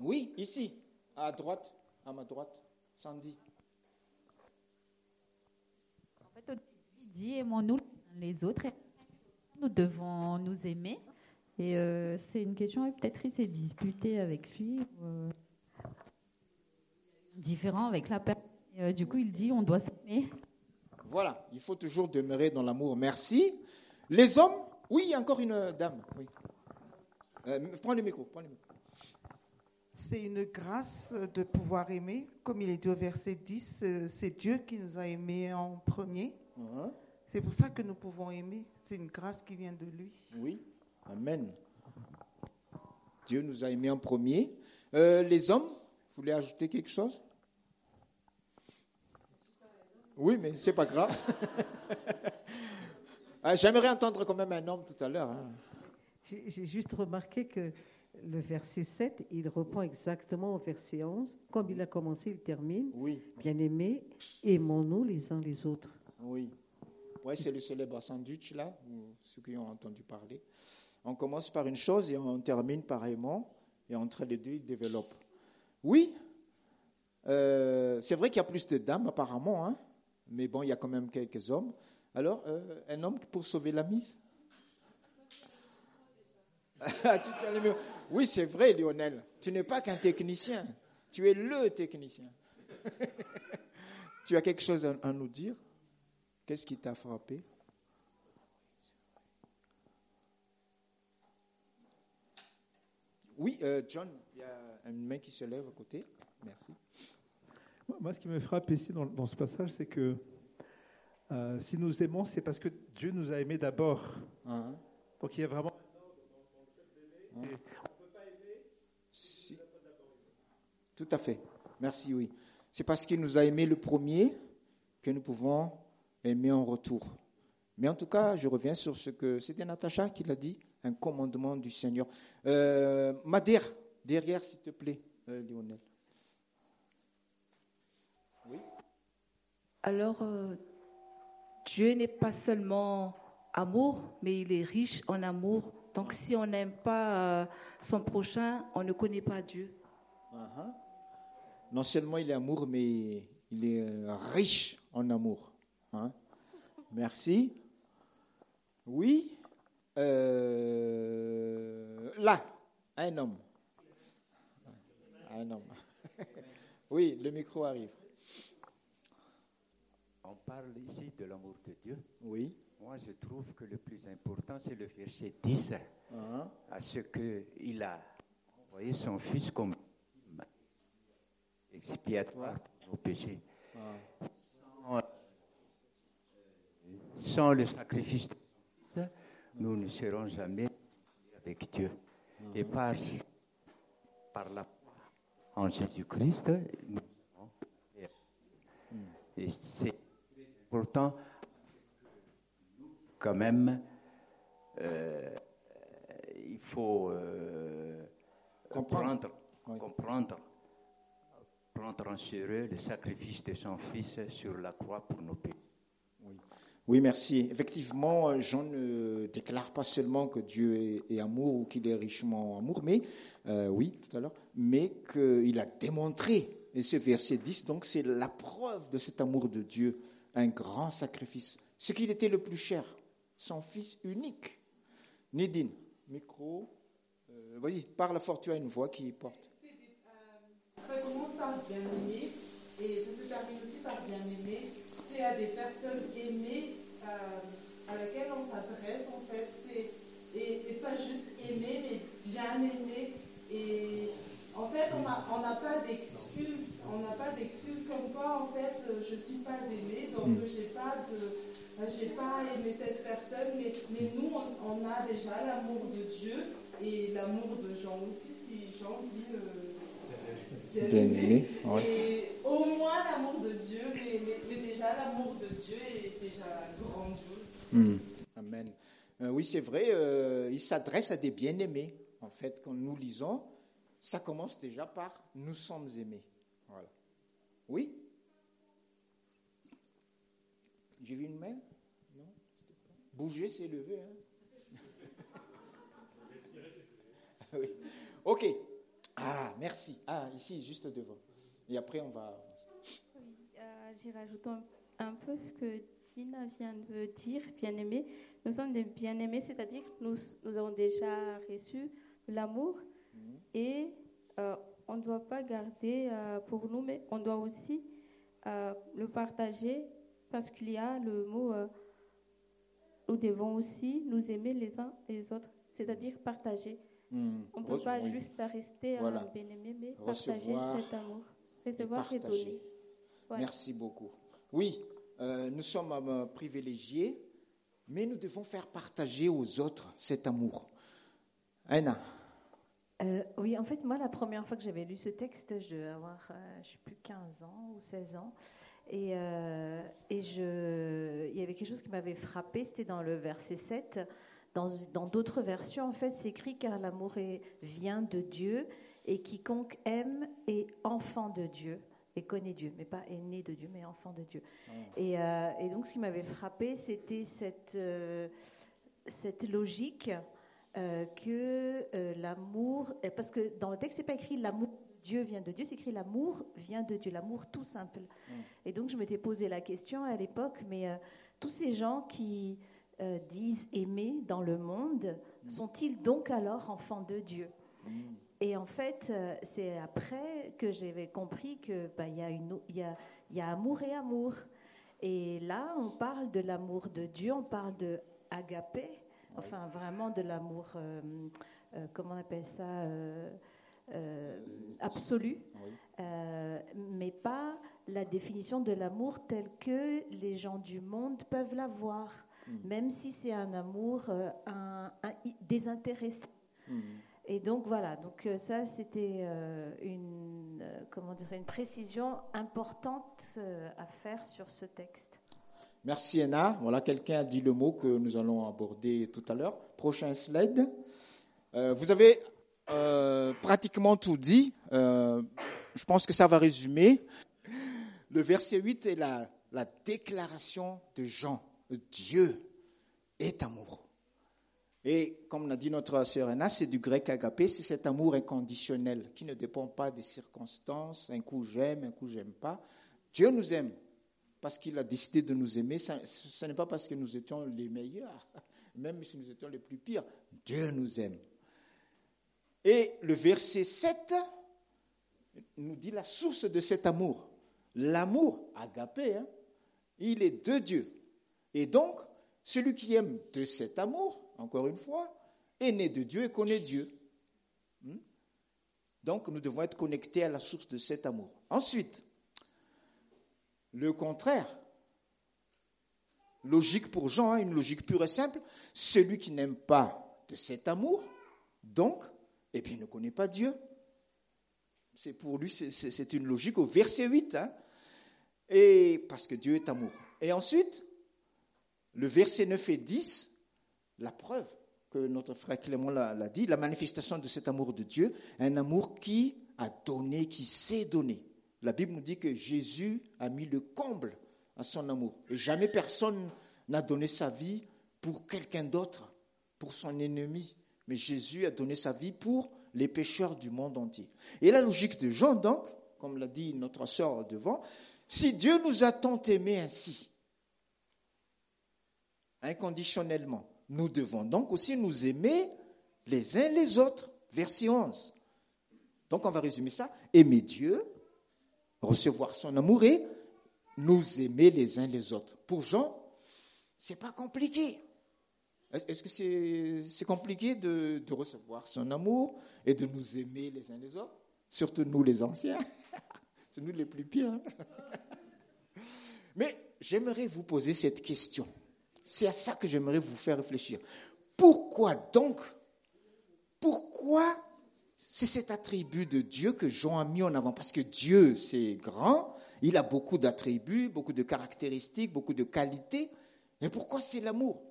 Oui, ici, à droite, à ma droite. Sandy. En fait, dit aimons-nous les autres. Nous devons nous aimer. Et euh, c'est une question, peut-être il s'est disputé avec lui. Euh, différent avec la personne. du coup, il dit on doit s'aimer. Voilà, il faut toujours demeurer dans l'amour. Merci. Les hommes, oui, encore une dame. Oui. Euh, prends le micro. Prends le micro. C'est une grâce de pouvoir aimer. Comme il est dit au verset 10, euh, c'est Dieu qui nous a aimés en premier. Uh-huh. C'est pour ça que nous pouvons aimer. C'est une grâce qui vient de lui. Oui, Amen. Dieu nous a aimés en premier. Euh, les hommes, vous voulez ajouter quelque chose? Oui, mais c'est pas grave. Ah, j'aimerais entendre quand même un homme tout à l'heure. Hein. J'ai juste remarqué que le verset 7, il reprend exactement au verset 11. Comme il a commencé, il termine. Oui. Bien-aimés, aimons-nous les uns les autres. Oui. Ouais, c'est le célèbre sandwich, là, ceux qui ont entendu parler. On commence par une chose et on termine par aimant, et entre les deux, il développe. Oui, euh, c'est vrai qu'il y a plus de dames apparemment, hein mais bon, il y a quand même quelques hommes. Alors, euh, un homme pour sauver la mise? Ah, Oui, c'est vrai, Lionel. Tu n'es pas qu'un technicien. Tu es le technicien. tu as quelque chose à, nous dire? Qu'est-ce qui t'a frappé? Oui, euh, John, une main qui se lève à côté. Merci. Moi, ce qui me frappe ici dans, ce passage, c'est que euh, si nous aimons, c'est parce que Dieu nous a aimés d'abord. Uh-huh. Donc il y a vraiment uh-huh. on ne peut pas aimer Tout à fait. Merci, oui. C'est parce qu'il nous a aimés le premier que nous pouvons aimer en retour. Mais en tout cas, je reviens sur ce que c'était Natacha qui l'a dit, un commandement du Seigneur. Euh, Madère, derrière, s'il te plaît, euh, Lionel. Alors, euh, Dieu n'est pas seulement amour, mais il est riche en amour. Donc, si on n'aime pas euh, son prochain, on ne connaît pas Dieu. Uh-huh. Non seulement il est amour, mais il est riche en amour. Hein. Merci. Oui. là, un homme. Un homme. oui, le micro arrive on parle ici de l'amour de Dieu. Oui. Moi, je trouve que le plus important, c'est le verset 10, uh-huh. à ce qu'il a envoyé son Fils comme expiatoire pour nos péchés. Uh-huh. Sans, le sacrifice de Christ, nous ne serons jamais avec Dieu. Uh-huh. Et par, par la en Jésus-Christ. Et c'est Pourtant, quand même, euh, il faut euh, comprendre, comprendre, prendre en sérieux le sacrifice de son Fils sur la croix pour nos péchés. Oui. merci. Effectivement, Jean ne déclare pas seulement que Dieu est, amour ou qu'il est richement amour, mais, euh, oui, tout à l'heure, mais qu'il a démontré, et ce verset 10, donc c'est la preuve de cet amour de Dieu un grand sacrifice. Ce qu'il était le plus cher, son fils unique. Nidine, micro. Euh, voyez, parle fort, tu as une voix qui porte. par bien-aimé, et ça se termine aussi par bien-aimé. C'est à des personnes aimées euh, à laquelle on s'adresse, en fait. Et, et, pas juste aimer, bien aimer. Et en fait, on n'a pas d'excuses. On n'a pas d'excuses comme quoi, en fait, je ne suis pas aimée, donc mm. j'ai pas de j'ai pas aimé cette personne, mais, mais nous, on, a déjà l'amour de Dieu et l'amour de Jean aussi, si Jean dit euh, bien aimé. Et au moins l'amour de Dieu, mais, mais, déjà l'amour de Dieu est déjà grandiose. Hmm. Amen. Euh, oui, c'est vrai, euh, il s'adresse à des bien-aimés. En fait, quand nous lisons, ça commence déjà par nous sommes aimés. Oui? J'ai vu une main? Non Bouger, c'est lever. Hein oui. Ok. Ah, merci. Ah, ici, juste devant. Et après, on va Oui, euh, J'y rajoute un, peu ce que Tina vient de dire, bien-aimés. Nous sommes des bien-aimés, c'est-à-dire que nous, avons déjà reçu l'amour mhm. et euh, on ne doit pas garder euh, pour nous, mais on doit aussi le partager parce qu'il y a le mot euh, nous devons aussi nous aimer les uns les autres, c'est-à-dire partager. Hmm. On ne peut pas juste rester voilà. un bien-aimé, mais partager cet amour. Recevoir et, donner. Merci beaucoup. Oui, euh, nous sommes euh, privilégiés, mais nous devons faire partager aux autres cet amour. Anna oui, en fait, moi, la première fois que j'avais lu ce texte, je devais avoir, je ne sais plus, 15 ans ou 16 ans. Et, euh, et je, il y avait quelque chose qui m'avait frappé, c'était dans le verset 7. Dans d'autres versions, en fait, c'est écrit car l'amour vient de Dieu et quiconque aime est enfant de Dieu et connaît Dieu, mais pas est né de Dieu, mais enfant de Dieu. Ah. Et, euh, et, donc, ce qui m'avait frappé, c'était cette, euh, cette logique que l'amour, parce que dans le texte, c'est pas écrit l'amour Dieu vient de Dieu, c'est écrit l'amour vient de Dieu, l'amour tout simple. Mm. Et donc je m'étais posé la question à l'époque, mais euh, tous ces gens qui euh, disent aimer dans le monde, mm. sont-ils donc alors enfants de Dieu? Mm. Et en fait, euh, c'est après que j'avais compris que bah, y, a, y a amour et amour. Et là, on parle de l'amour de Dieu, on parle de agapé, enfin vraiment de l'amour, comment on appelle ça euh, absolue, euh, mais pas la définition de l'amour telle que les gens du monde peuvent l'avoir, hmm. même si c'est un amour euh, un, désintéressé. Hmm. Et donc voilà, donc ça c'était une comment dire une précision importante à faire sur ce texte. Merci Anna. Voilà, quelqu'un a dit le mot que nous allons aborder tout à l'heure. Prochain slide. vous avez euh, pratiquement tout dit. Euh, je pense que ça va résumer. Le verset 8 est la, la déclaration de Jean. Dieu est amour. Et comme l'a dit notre sœur Anna, c'est du grec agapé, c'est cet amour inconditionnel qui ne dépend pas des circonstances. Un coup j'aime, un coup j'aime pas. Dieu nous aime parce qu'il a décidé de nous aimer. Ce n'est pas parce que nous étions les meilleurs, même si nous étions les plus pires. Dieu nous aime. Et le verset 7 nous dit la source de cet amour. L'amour, agapé, hein, il est de Dieu. Et donc, celui qui aime de cet amour, encore une fois, est né de Dieu et connaît Dieu. Hmm? Donc, nous devons être connectés à la source de cet amour. Ensuite, le contraire, logique pour Jean, hein, une logique pure et simple, celui qui n'aime pas de cet amour, donc, puis il ne connaît pas Dieu. C'est pour lui, c'est une logique au verset 8. Hein. Et parce que Dieu est amour. Et ensuite, le verset 9 et 10, la preuve que notre frère Clément l'a dit, la manifestation de cet amour de Dieu, un amour qui a donné, qui s'est donné. La Bible nous dit que Jésus a mis le comble à son amour. Et jamais personne n'a donné sa vie pour quelqu'un d'autre, pour son ennemi mais Jésus a donné sa vie pour les pécheurs du monde entier. Et la logique de Jean, donc, comme l'a dit notre sœur devant, si Dieu nous a tant aimés ainsi, inconditionnellement, nous devons donc aussi nous aimer les uns les autres. Verset 11. Donc on va résumer ça. Aimer Dieu recevoir son amour et nous aimer les uns les autres. Pour Jean, c'est pas compliqué. Est-ce que c'est compliqué de, de, recevoir son amour et de nous aimer les uns les autres? Surtout nous les anciens. c'est nous les plus pires. Hein. Mais j'aimerais vous poser cette question. C'est à ça que j'aimerais vous faire réfléchir. Pourquoi donc Pourquoi c'est cet attribut de Dieu que Jean a mis en avant Parce que Dieu, c'est grand, il a beaucoup d'attributs, beaucoup de caractéristiques, beaucoup de qualités. Mais pourquoi c'est l'amour?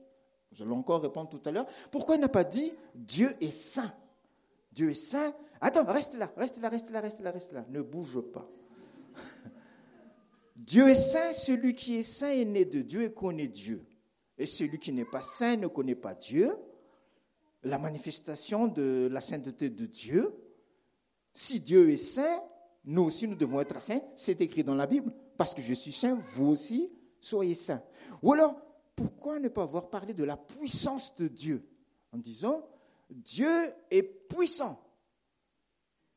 Je vais encore répondre tout à l'heure. Pourquoi il n'a pas dit Dieu est saint? Dieu est saint. Attends, reste là, reste là, reste là, reste là, reste là. Ne bouge pas. Dieu est saint, celui qui est saint est né de Dieu et connaît Dieu. Et celui qui n'est pas saint ne connaît pas Dieu. La manifestation de la sainteté de Dieu. Si Dieu est saint, nous aussi nous devons être saints. C'est écrit dans la Bible. Parce que je suis saint, vous aussi soyez saints. Ou alors, pourquoi ne pas avoir parlé de la puissance de Dieu en disant Dieu est puissant.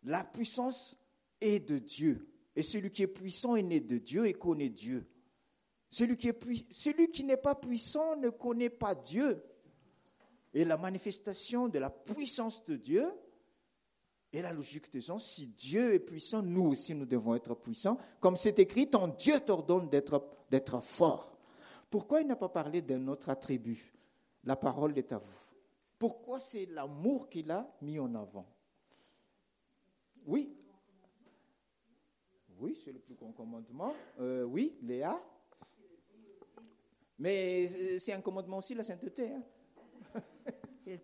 La puissance est de Dieu. Et celui qui est puissant est né de Dieu et connaît Dieu. Celui qui, est celui qui n'est pas puissant ne connaît pas Dieu. Et la manifestation de la puissance de Dieu est la logique de gens. Si Dieu est puissant, nous aussi nous devons être puissants. Comme c'est écrit, ton Dieu t'ordonne d'être fort. Pourquoi il n'a pas parlé d'un autre attribut? La parole est à vous. Pourquoi c'est l'amour qu'il a mis en avant? Oui, oui, c'est le plus grand commandement. Euh, oui, Léa. Mais euh, c'est un commandement aussi, la sainteté. Hein.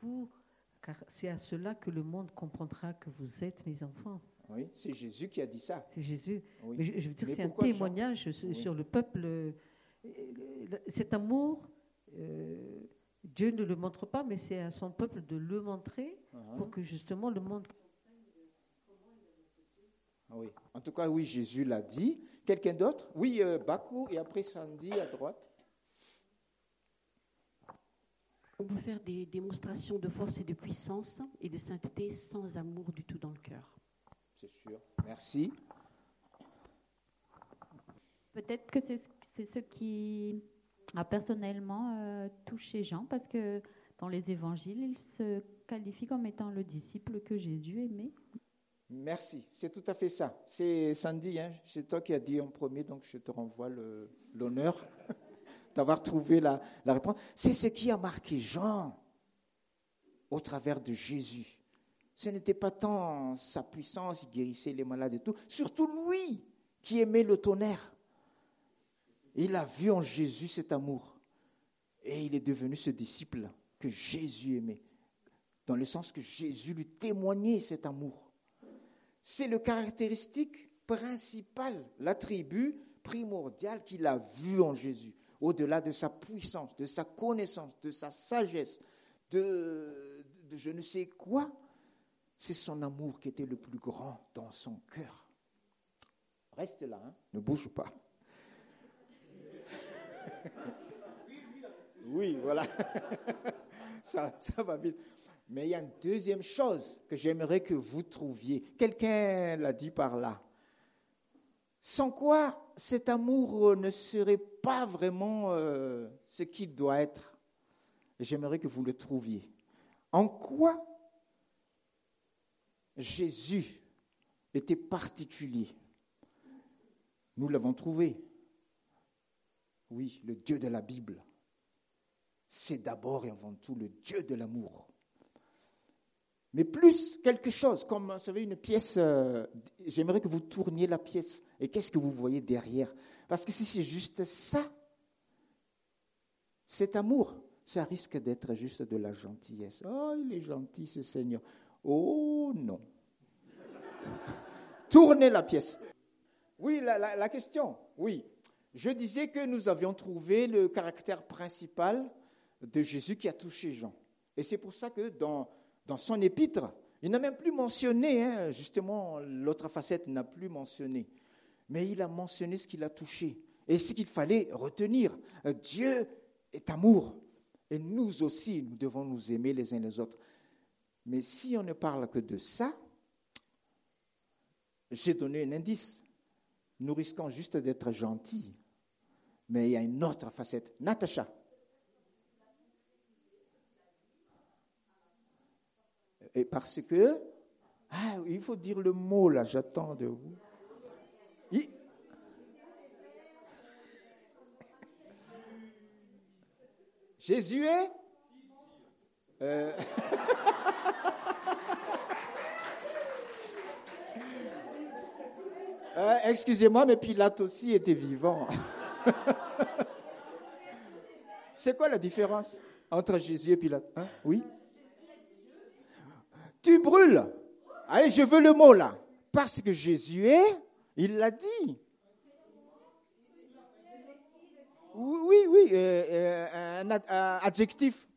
vous, car c'est à cela que le monde comprendra que vous êtes mes enfants. Oui, c'est Jésus qui a dit ça. C'est Jésus. Mais je, veux dire, c'est un témoignage sur le peuple. Euh, cet amour, Dieu ne le montre pas, mais c'est à son peuple de le montrer uh-huh. pour que justement le monde ah oui. En tout cas, oui, Jésus l'a dit. Quelqu'un d'autre? Oui, euh, Bakou et après Sandy à droite. On peut faire des démonstrations de force et de puissance et de sainteté sans amour du tout dans le cœur. C'est sûr. Merci. Peut-être que c'est ce qui a personnellement euh, touché Jean, parce que dans les évangiles, il se qualifie comme étant le disciple que Jésus aimait. Merci, c'est tout à fait ça. C'est Sandy, hein, c'est toi qui as dit en premier, donc je te renvoie l'honneur d'avoir trouvé la, réponse. C'est ce qui a marqué Jean au travers de Jésus. Ce n'était pas tant sa puissance, il guérissait les malades et tout, surtout lui qui aimait le tonnerre. Il a vu en Jésus cet amour et il est devenu ce disciple que Jésus aimait, dans le sens que Jésus lui témoignait cet amour. C'est le caractéristique principal, l'attribut primordial qu'il a vu en Jésus, au-delà de sa puissance, de sa connaissance, de sa sagesse, de, je ne sais quoi. C'est son amour qui était le plus grand dans son cœur. Reste là, hein, ne bouge pas. Oui, voilà. Ça, ça va vite. Mais il y a une deuxième chose que j'aimerais que vous trouviez. Quelqu'un l'a dit par là. Sans quoi cet amour ne serait pas vraiment euh, ce qu'il doit être. J'aimerais que vous le trouviez. En quoi Jésus était particulier? Nous l'avons trouvé. Oui, le Dieu de la Bible. C'est d'abord et avant tout le Dieu de l'amour mais plus quelque chose, comme vous savez, une pièce, euh, j'aimerais que vous tourniez la pièce. Et qu'est-ce que vous voyez derrière? Parce que si c'est juste ça, cet amour, ça risque d'être juste de la gentillesse. Oh, il est gentil ce Seigneur. Oh non. Tournez la pièce. Oui, la, la question, oui. Je disais que nous avions trouvé le caractère principal de Jésus qui a touché Jean. Et c'est pour ça que dans dans son épître, il n'a même plus mentionné, hein, justement, l'autre facette n'a plus mentionné, mais il a mentionné ce qu'il a touché et ce qu'il fallait retenir. Euh, Dieu est amour et nous aussi, nous devons nous aimer les uns les autres. Mais si on ne parle que de ça, j'ai donné un indice. nous risquons juste d'être gentils. Mais il y a une autre facette. Natacha. Et parce que, ah, il faut dire le mot là, j'attends de vous. Jésus est euh, euh, Excusez-moi, mais Pilate aussi était vivant. C'est quoi la différence entre Jésus et Pilate hein? Oui? Tu brûles. Allez, je veux le mot là. Parce que Jésus est, il l'a dit. Oui, oui, euh, un, adjectif.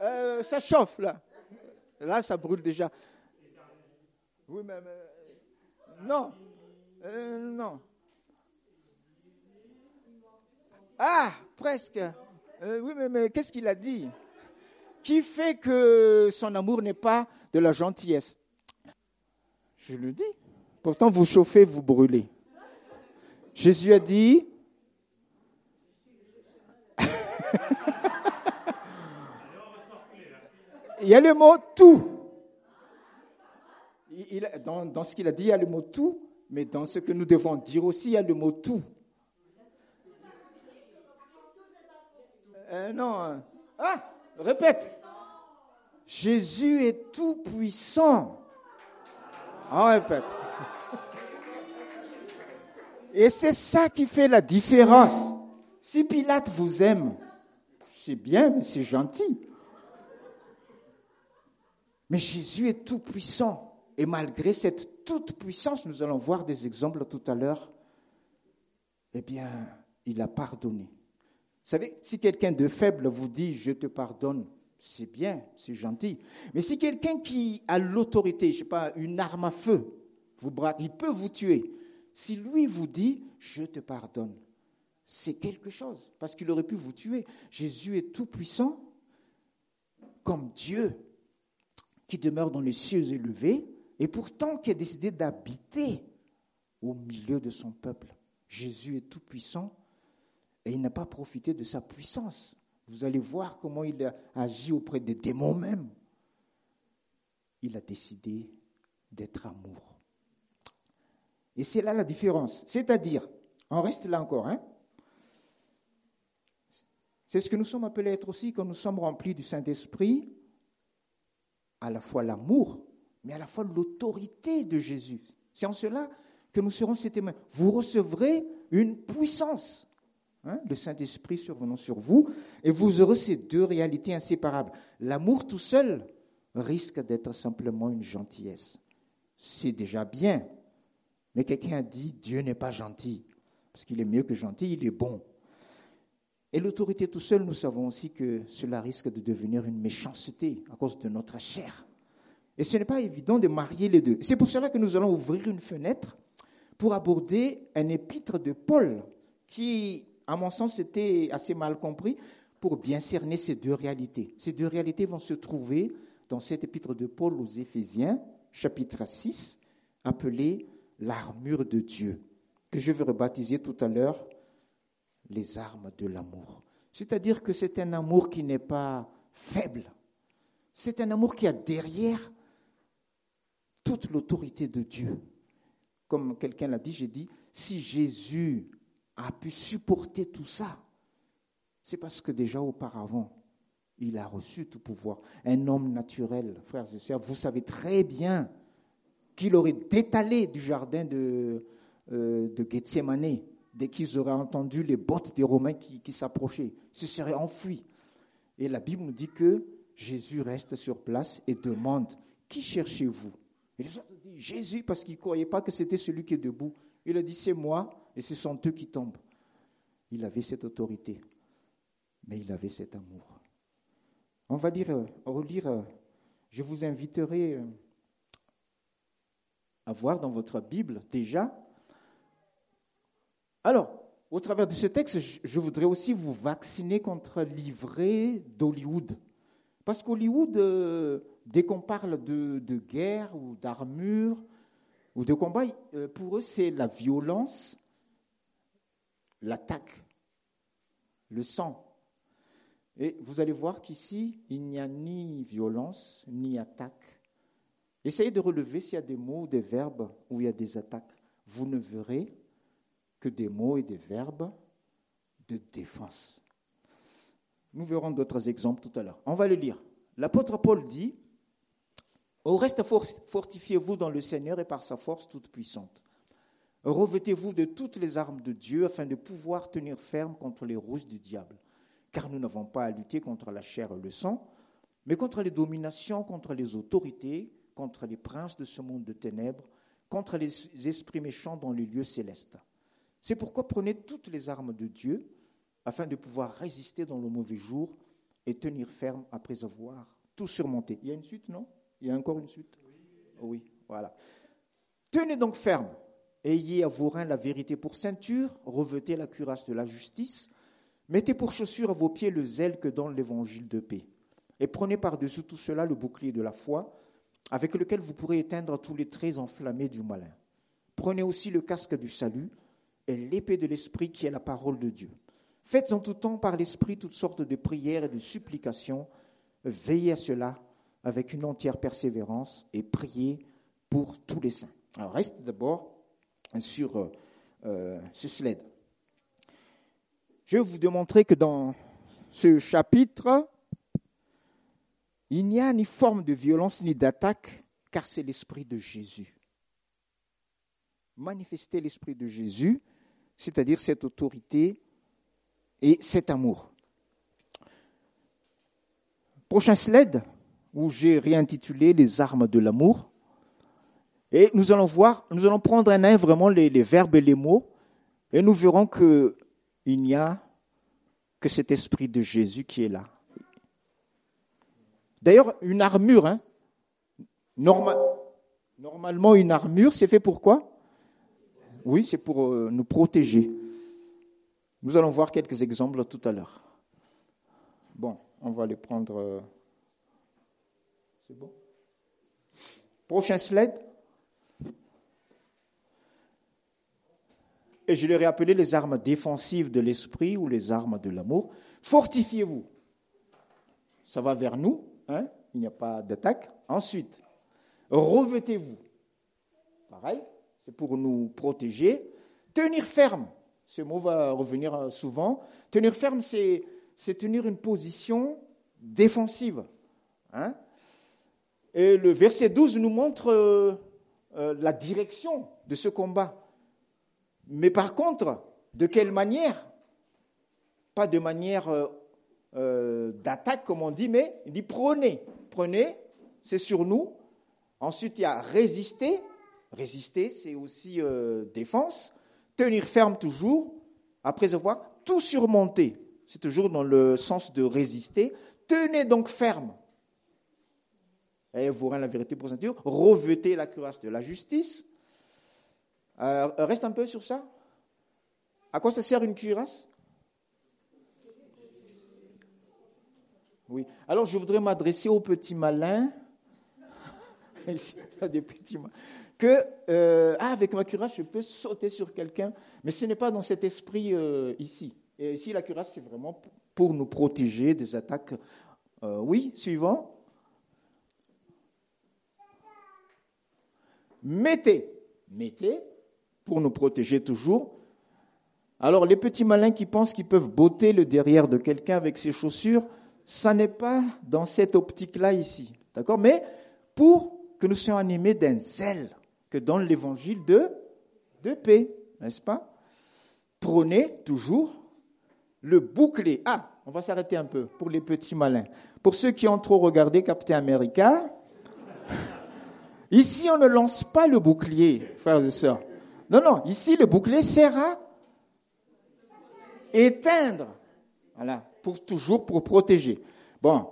Euh, ça chauffe là. Là, ça brûle déjà. Oui, mais, non, euh, non. Ah, presque. Euh, oui, mais qu'est-ce qu'il a dit? Qui fait que son amour n'est pas de la gentillesse? Je le dis. Pourtant, vous chauffez, vous brûlez. Jésus a dit. il y a le mot tout. Dans, ce qu'il a dit, il y a le mot tout, mais dans ce que nous devons dire aussi, il y a le mot tout. Euh, non. Hein. Ah, répète. Jésus est tout puissant. On répète. Et c'est ça qui fait la différence. Si Pilate vous aime, c'est bien, mais c'est gentil. Mais Jésus est tout puissant. Et malgré cette toute puissance, nous allons voir des exemples tout à l'heure, eh bien, il a pardonné. Savez, si quelqu'un de faible vous dit je te pardonne, c'est bien, c'est gentil. Mais si quelqu'un qui a l'autorité, je ne sais pas, une arme à feu, vous il peut vous tuer. Si lui vous dit je te pardonne, c'est quelque chose, parce qu'il aurait pu vous tuer. Jésus est tout puissant, comme Dieu qui demeure dans les cieux élevés, et pourtant qui a décidé d'habiter au milieu de son peuple. Jésus est tout puissant et il n'a pas profité de sa puissance. Vous allez voir comment il a agi auprès des démons même. Il a décidé d'être amour. Et c'est là la différence. C'est-à-dire, on reste là encore, hein c'est ce que nous sommes appelés à être aussi quand nous sommes remplis du Saint-Esprit à la fois l'amour, mais à la fois l'autorité de Jésus. C'est en cela que nous serons ses témoins. Vous recevrez une puissance, hein, le Saint-Esprit survenant sur vous, et vous aurez ces deux réalités inséparables. L'amour tout seul risque d'être simplement une gentillesse. C'est déjà bien, mais quelqu'un dit Dieu n'est pas gentil, parce qu'il est mieux que gentil, il est bon. Et l'autorité tout seul, nous savons aussi que cela risque de devenir une méchanceté à cause de notre chair. Et ce n'est pas évident de marier les deux. C'est pour cela que nous allons ouvrir une fenêtre pour aborder un épître de Paul qui, à mon sens, était assez mal compris pour bien cerner ces deux réalités. Ces deux réalités vont se trouver dans cet épître de Paul aux Éphésiens, chapitre 6, appelé l'armure de Dieu, que je vais rebaptiser tout à l'heure les armes de l'amour. C'est-à-dire que c'est un amour qui n'est pas faible. C'est un amour qui a derrière toute l'autorité de Dieu. Comme quelqu'un l'a dit, j'ai dit, si Jésus a pu supporter tout ça, c'est parce que déjà auparavant, il a reçu tout pouvoir. Un homme naturel, frères et sœurs, vous savez très bien qu'il aurait détalé du jardin de, euh, de Gethsemane dès qu'ils auraient entendu les bottes des Romains qui, s'approchaient, se seraient enfuis. Et la Bible nous dit que Jésus reste sur place et demande Qui cherchez-vous? Et les autres disent Jésus, parce qu'ils ne croyaient pas que c'était celui qui est debout. Il a dit C'est moi, et ce sont eux qui tombent. Il avait cette autorité, mais il avait cet amour. On va lire, relire, je vous inviterai euh, à voir dans votre Bible déjà alors, au travers de ce texte, je voudrais aussi vous vacciner contre l'ivraie d'Hollywood. Parce qu'Hollywood, euh, dès qu'on parle de, guerre ou d'armure, ou de combat, euh, pour eux, c'est la violence, l'attaque, le sang. Et vous allez voir qu'ici, il n'y a ni violence, ni attaque. Essayez de relever s'il y a des mots ou des verbes où il y a des attaques. Vous ne verrez que des mots et des verbes de défense. Nous verrons d'autres exemples tout à l'heure. On va le lire. L'apôtre Paul dit, Au reste, fortifiez-vous dans le Seigneur et par sa force toute puissante. Revêtez-vous de toutes les armes de Dieu afin de pouvoir tenir ferme contre les rouges du diable. Car nous n'avons pas à lutter contre la chair et le sang, mais contre les dominations, contre les autorités, contre les princes de ce monde de ténèbres, contre les esprits méchants dans les lieux célestes. C'est pourquoi prenez toutes les armes de Dieu afin de pouvoir résister dans le mauvais jour et tenir ferme après avoir tout surmonté. Il y a une suite, non? Il y a encore une suite? Oui, voilà. Tenez donc ferme. Ayez à vos reins la vérité pour ceinture, revêtez la cuirasse de la justice, mettez pour chaussure à vos pieds le zèle que donne l'évangile de paix. Et prenez par-dessus tout cela le bouclier de la foi, avec lequel vous pourrez éteindre tous les traits enflammés du malin. Prenez aussi le casque du salut et l'épée de l'esprit qui est la parole de Dieu. Faites en tout temps par l'Esprit toutes sortes de prières et de supplications. Veillez à cela avec une entière persévérance et priez pour tous les saints. Reste d'abord sur euh, euh, ce slide. Je vais vous démontrer que dans ce chapitre, il n'y a ni forme de violence ni d'attaque, car c'est l'Esprit de Jésus. Manifester l'Esprit de Jésus, c'est-à-dire cette autorité et cet amour. Prochain slide, où j'ai réintitulé Les armes de l'amour. Et nous allons voir, nous allons prendre un un vraiment les, verbes et les mots, et nous verrons qu'il n'y a que cet esprit de Jésus qui est là. D'ailleurs, une armure, hein, normalement une armure, c'est fait pour quoi? Oui, c'est pour euh, nous protéger. Nous allons voir quelques exemples tout à l'heure. Bon, on va les prendre. Euh, c'est bon? Prochain slide. Et je leur ai appelé les armes défensives de l'esprit ou les armes de l'amour. Fortifiez-vous. Ça va vers nous, hein il n'y a pas d'attaque. Ensuite, revêtez-vous. Pareil, c'est pour nous protéger. Tenir ferme. Ce mot va revenir souvent. Tenir ferme, c'est, tenir une position défensive. Hein. Et le verset 12 nous montre euh, euh, la direction de ce combat. Mais par contre, de quelle manière? Pas de manière d'attaque, comme on dit, mais il dit prenez. Prenez, c'est sur nous. Ensuite, il y a résister. Résister, c'est aussi défense tenir ferme toujours, après avoir tout surmonté. C'est toujours dans le sens de résister. Tenez donc ferme. Et vous rendez la vérité pour ceinture. Revêtez la cuirasse de la justice. Euh, reste un peu sur ça. À quoi ça sert une cuirasse? Oui. Alors je voudrais m'adresser aux petits malins. que euh, ah, avec ma cuirasse, je peux sauter sur quelqu'un, mais ce n'est pas dans cet esprit euh, ici. Et ici, la cuirasse, c'est vraiment pour nous protéger des attaques. Oui, suivant. Mettez, mettez, pour nous protéger toujours. Alors, les petits malins qui pensent qu'ils peuvent botter le derrière de quelqu'un avec ses chaussures, ça n'est pas dans cette optique-là ici. D'accord? Mais pour que nous soyons animés d'un zèle que dans l'évangile de, de paix, n'est-ce pas? Prenez toujours le bouclier. Ah, on va s'arrêter un peu pour les petits malins. Pour ceux qui ont trop regardé Captain America, ici on ne lance pas le bouclier, frères et sœurs. Non, non, ici le bouclier sert à éteindre. Voilà, pour toujours pour protéger. Bon,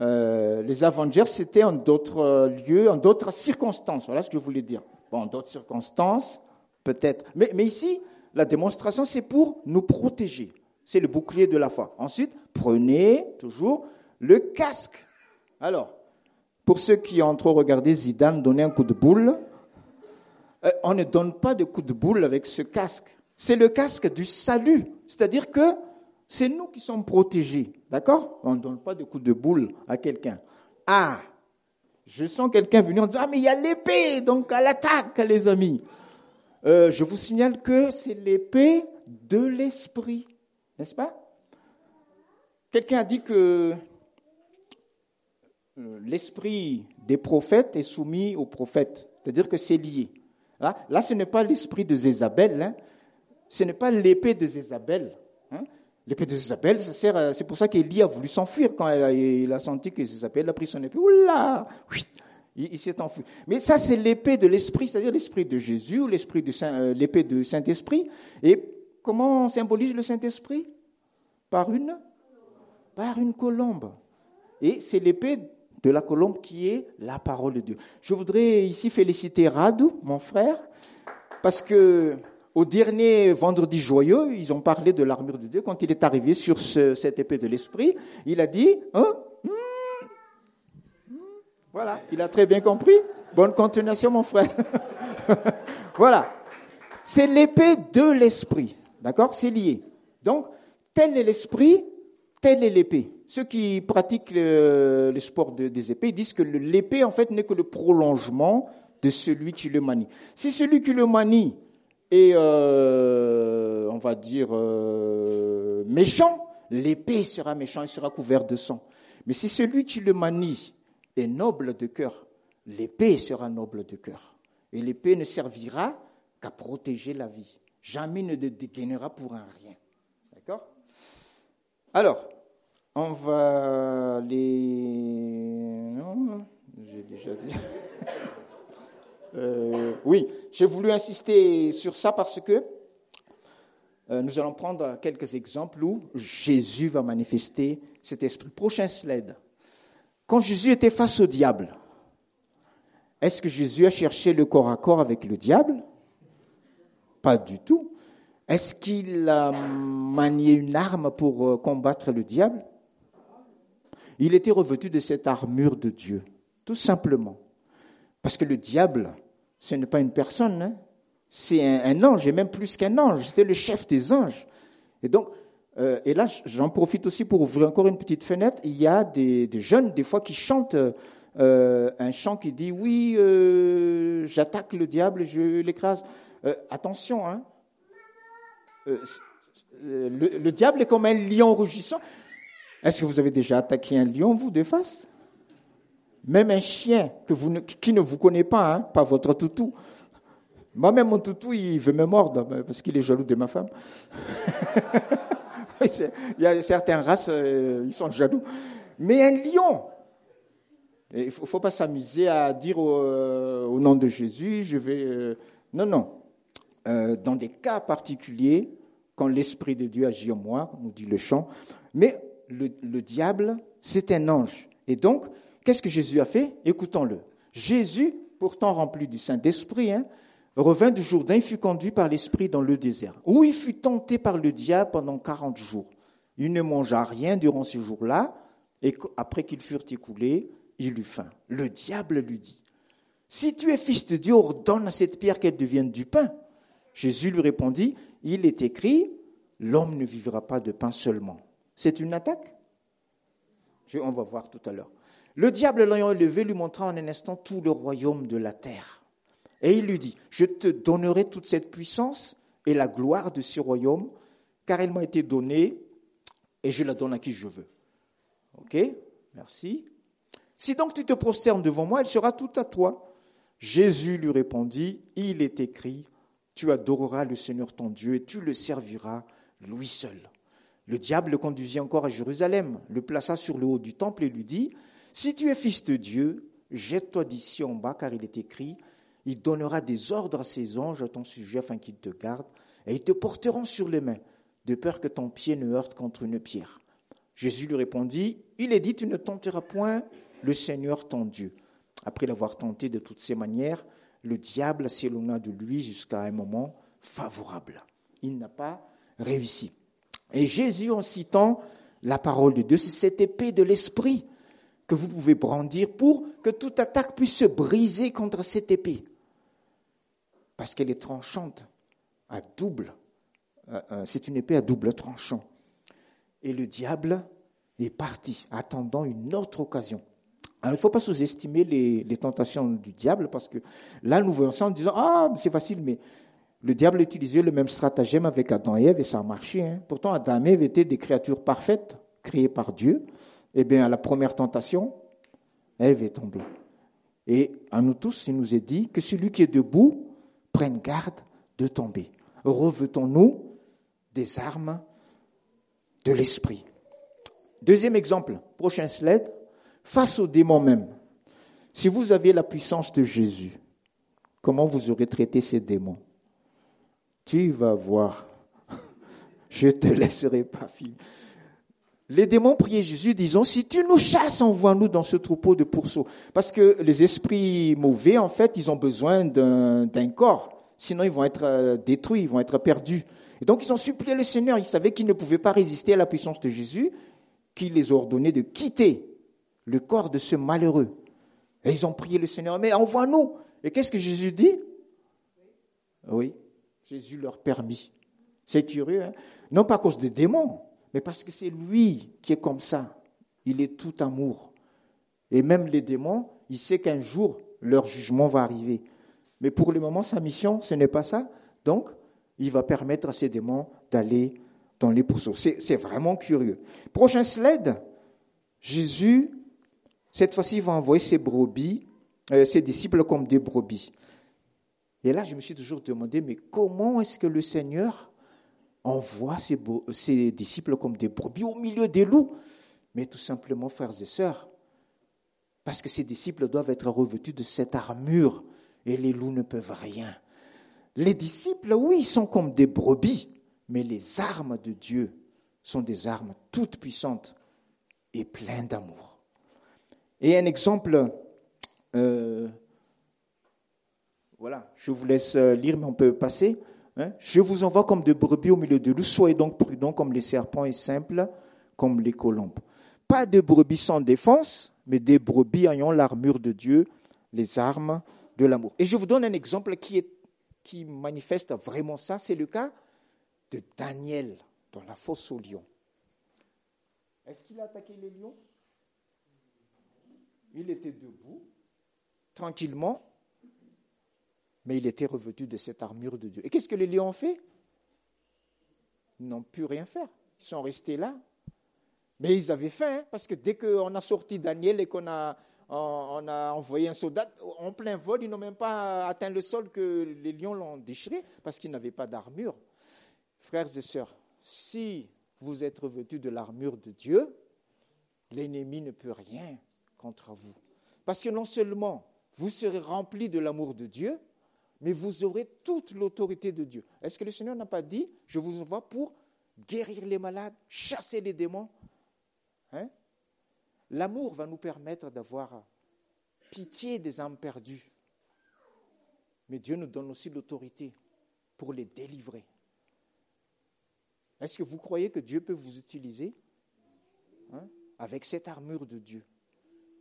euh, les Avengers, c'était en d'autres euh, lieux, en d'autres circonstances. Voilà ce que je voulais dire. Bon, d'autres circonstances, peut-être. Mais, mais ici, la démonstration, c'est pour nous protéger. C'est le bouclier de la foi. Ensuite, prenez toujours le casque. Alors, pour ceux qui ont trop regardé Zidane donner un coup de boule, on ne donne pas de coup de boule avec ce casque. C'est le casque du salut. C'est-à-dire que c'est nous qui sommes protégés. D'accord? On ne donne pas de coup de boule à quelqu'un. Ah Je sens quelqu'un venir en disant Ah, mais il y a l'épée, donc à l'attaque, les amis. Euh, je vous signale que c'est l'épée de l'esprit. N'est-ce pas? Quelqu'un a dit que euh, l'esprit des prophètes est soumis aux prophètes. C'est-à-dire que c'est lié. Là, ce n'est pas l'esprit de Zézabel, hein. ce n'est pas l'épée de Zézabel. Hein. L'épée de Zézabel, c'est pour ça qu'Élie a voulu s'enfuir quand il a senti que Zézabel a pris son épée. Oula Il, s'est enfui. Mais ça, c'est l'épée de l'esprit, c'est-à-dire l'esprit de Jésus ou de euh, l'épée de Saint-Esprit. Et comment on symbolise le Saint-Esprit? Par une colombe. Et c'est l'épée de la colombe qui est la parole de Dieu. Je voudrais ici féliciter Radou, mon frère, parce que au dernier vendredi joyeux, ils ont parlé de l'armure de Dieu. Quand il est arrivé sur cette épée de l'esprit, il a dit, hein, hmm, hmm. voilà, il a très bien compris. Bonne continuation, mon frère. voilà. C'est l'épée de l'esprit. D'accord? C'est lié. Donc, tel est l'esprit, telle est l'épée. Ceux qui pratiquent le, sport des épées disent que l'épée, en fait, n'est que le prolongement de celui qui le manie. Si celui qui le manie est, euh, on va dire, euh, méchant, l'épée sera méchant, il sera couvert de sang. Mais si celui qui le manie est noble de cœur, l'épée sera noble de cœur. Et l'épée ne servira qu'à protéger la vie. Jamais ne dégainera pour un rien. D'accord alors, on va les. Non, j'ai déjà dit. Euh, oui, j'ai voulu insister sur ça parce que euh, nous allons prendre quelques exemples où Jésus va manifester cet esprit. Prochain slide. Quand Jésus était face au diable, est-ce que Jésus a cherché le corps à corps avec le diable? Pas du tout. Est-ce qu'il a manié une arme pour euh, combattre le diable? Il était revêtu de cette armure de Dieu, tout simplement. Parce que le diable, ce n'est pas une personne, hein. c'est un, ange, et même plus qu'un ange, c'était le chef des anges. Et donc, euh, et là, j'en profite aussi pour ouvrir encore une petite fenêtre. Il y a des, jeunes, des fois, qui chantent euh, un chant qui dit Oui, j'attaque le diable, je l'écrase. attention, hein, euh, le, diable est comme un lion rugissant. Est-ce que vous avez déjà attaqué un lion, vous, de face? Même un chien qui ne vous connaît pas, hein, pas votre toutou. Moi-même, mon toutou, il veut me mordre ben, parce qu'il est jaloux de ma femme. il y a certaines races, euh, ils sont jaloux. Mais un lion, il ne faut, pas s'amuser à dire euh, au, nom de Jésus, je vais... non, non. Euh, dans des cas particuliers, quand l'Esprit de Dieu agit en moi, nous dit le chant. Mais le, diable, c'est un ange. Et donc, qu'est-ce que Jésus a fait? Écoutons-le. Jésus, pourtant rempli du Saint-Esprit, hein, revint du Jourdain, il fut conduit par l'Esprit dans le désert, où il fut tenté par le diable pendant quarante jours. Il ne mangea rien durant ce jour-là, et après qu'ils furent écoulés, il eut faim. Le diable lui dit, Si tu es fils de Dieu, ordonne à cette pierre qu'elle devienne du pain. Jésus lui répondit, il est écrit, l'homme ne vivra pas de pain seulement. C'est une attaque? On va voir tout à l'heure. Le diable l'ayant élevé lui montra en un instant tout le royaume de la terre. Et il lui dit, je te donnerai toute cette puissance et la gloire de ce royaume, car elle m'a été donnée et je la donne à qui je veux. Ok? Merci. Si donc tu te prosternes devant moi, elle sera toute à toi. Jésus lui répondit, il est écrit, tu adoreras le Seigneur ton Dieu et tu le serviras lui seul. Le diable le conduisit encore à Jérusalem, le plaça sur le haut du temple et lui dit, Si tu es fils de Dieu, jette-toi d'ici en bas, car il est écrit, il donnera des ordres à ses anges à ton sujet afin qu'ils te gardent, et ils te porteront sur les mains, de peur que ton pied ne heurte contre une pierre. Jésus lui répondit, Il est dit, tu ne tenteras point le Seigneur ton Dieu. Après l'avoir tenté de toutes ses manières, le diable s'éloigna de lui jusqu'à un moment favorable. Il n'a pas réussi. Et Jésus, en citant la parole de Dieu, c'est cette épée de l'esprit que vous pouvez brandir pour que toute attaque puisse se briser contre cette épée. parce qu'elle est tranchante, à double. Euh, euh, c'est une épée à double tranchant. Et le diable est parti, attendant une autre occasion. Alors, il ne faut pas sous-estimer les, les, tentations du diable, parce que là, nous voyons ça en disant Ah, c'est facile, mais le diable utilisait le même stratagème avec Adam et Ève et ça a marché. Hein. Pourtant, Adam et Ève étaient des créatures parfaites, créées par Dieu. Eh bien, à la première tentation, Ève est tombée. Et à nous tous, il nous est dit que celui qui est debout prenne garde de tomber. Revêtons-nous des armes de l'esprit. Deuxième exemple, prochain slide, face aux démons même. Si vous aviez la puissance de Jésus, comment vous aurez traité ces démons? Tu vas voir. Je te laisserai pas finir. Les démons priaient Jésus, disant, si tu nous chasses, envoie-nous dans ce troupeau de pourceaux. Parce que les esprits mauvais, en fait, ils ont besoin d'un corps. Sinon, ils vont être euh, détruits, ils vont être perdus. Et donc, ils ont supplié le Seigneur. Ils savaient qu'ils ne pouvaient pas résister à la puissance de Jésus, qu'il les a ordonné de quitter le corps de ce malheureux. Et ils ont prié le Seigneur, mais envoie-nous. Et qu'est-ce que Jésus dit? Oui, Jésus leur permit. C'est curieux, hein non pas à cause des démons, mais parce que c'est lui qui est comme ça. Il est tout amour. Et même les démons, il sait qu'un jour, leur jugement va arriver. Mais pour le moment, sa mission, ce n'est pas ça. Donc, il va permettre à ces démons d'aller dans les pourceaux. C'est vraiment curieux. Prochain slide. Jésus, cette fois-ci, va envoyer ses brebis, euh, ses disciples comme des brebis. Et là, je me suis toujours demandé, mais comment est-ce que le Seigneur envoie ses, disciples comme des brebis au milieu des loups? Mais tout simplement, frères et sœurs, parce que ses disciples doivent être revêtus de cette armure et les loups ne peuvent rien. Les disciples, oui, sont comme des brebis, mais les armes de Dieu sont des armes toutes puissantes et pleines d'amour. Et un exemple, euh, voilà, je vous laisse euh, lire, mais on peut passer. Hein. Je vous envoie comme des brebis au milieu de loups, soyez donc prudents comme les serpents et simples comme les colombes. Pas de brebis sans défense, mais des brebis ayant l'armure de Dieu, les armes de l'amour. Et je vous donne un exemple qui, est, qui manifeste vraiment ça, c'est le cas de Daniel dans la fosse aux lions. Est-ce qu'il a attaqué les lions? Il était debout, tranquillement, mais il était revêtu de cette armure de Dieu. Et qu'est-ce que les lions ont fait? Ils n'ont pu rien faire. Ils sont restés là. Mais ils avaient faim, hein, parce que dès qu'on a sorti Daniel et qu'on a a envoyé un soldat en plein vol, ils n'ont même pas atteint le sol que les lions l'ont déchiré parce qu'ils n'avaient pas d'armure. Frères et sœurs, si vous êtes revêtus de l'armure de Dieu, l'ennemi ne peut rien contre vous. Parce que non seulement vous serez remplis de l'amour de Dieu, mais vous aurez toute l'autorité de Dieu. Est-ce que le Seigneur n'a pas dit, je vous envoie pour guérir les malades, chasser les démons? Hein? L'amour va nous permettre d'avoir pitié des âmes perdues. Mais Dieu nous donne aussi l'autorité pour les délivrer. Est-ce que vous croyez que Dieu peut vous utiliser hein, avec cette armure de Dieu?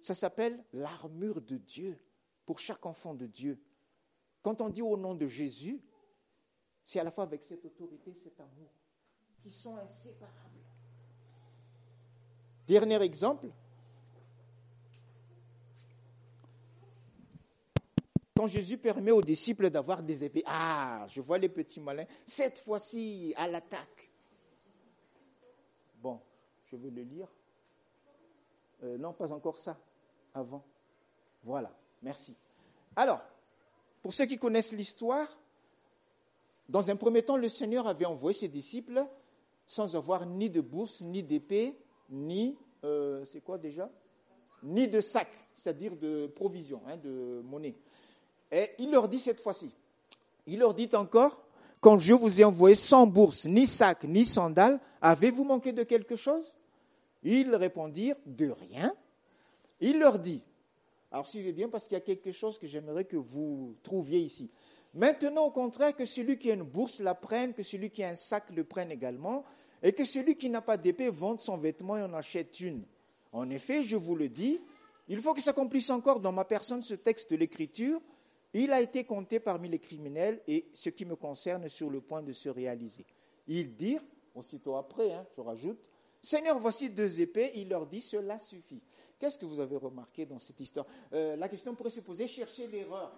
Ça s'appelle l'armure de Dieu pour chaque enfant de Dieu. Quand on dit au nom de Jésus, c'est à la fois avec cette autorité, cet amour, qui sont inséparables. Dernier exemple, quand Jésus permet aux disciples d'avoir des épées, ah, je vois les petits malins, cette fois-ci à l'attaque. Bon, je vais le lire. Euh, non, pas encore ça, avant. Voilà, merci. Alors, pour ceux qui connaissent l'histoire, dans un premier temps, le Seigneur avait envoyé ses disciples sans avoir ni de bourse, ni d'épée, ni, euh, c'est quoi déjà? Ni de sac, c'est-à-dire de provisions, hein, de monnaie. Et il leur dit cette fois-ci, il leur dit encore, quand je vous ai envoyé sans bourse, ni sac, ni sandales, avez-vous manqué de quelque chose? Ils répondirent, de rien. Il leur dit, alors suivez bien parce qu'il y a quelque chose que j'aimerais que vous trouviez ici. Maintenant, au contraire, que celui qui a une bourse la prenne, que celui qui a un sac le prenne également, et que celui qui n'a pas d'épée vende son vêtement et en achète une. En effet, je vous le dis, il faut que s'accomplisse encore dans ma personne ce texte de l'Écriture Il a été compté parmi les criminels et ce qui me concerne sur le point de se réaliser. Ils dirent, aussitôt après, hein, je rajoute, Seigneur, voici deux épées. Il leur dit, cela suffit. Qu'est-ce que vous avez remarqué dans cette histoire? Euh, La question pourrait se poser, chercher l'erreur.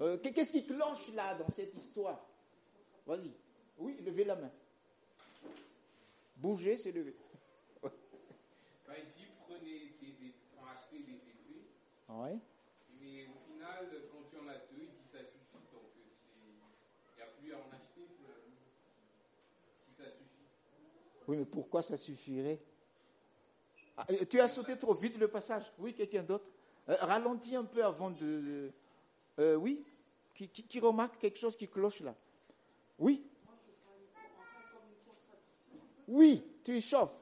Euh, qu'est-ce qui cloche là dans cette histoire? Vas-y. Oui, levez la main. Bouger, c'est lever. Quand il dit prenez des épées, achetez des épées. Ouais. Mais au final, quand y en a deux, il dit ça suffit. Donc il n'y a plus à en acheter si ça suffit. Oui, mais pourquoi ça suffirait? euh, Tu as sauté trop vite le passage. Oui, quelqu'un d'autre euh, Ralentis un peu avant de. Euh, oui? Qui, remarque quelque chose qui cloche là Oui? Oui, tu chauffes.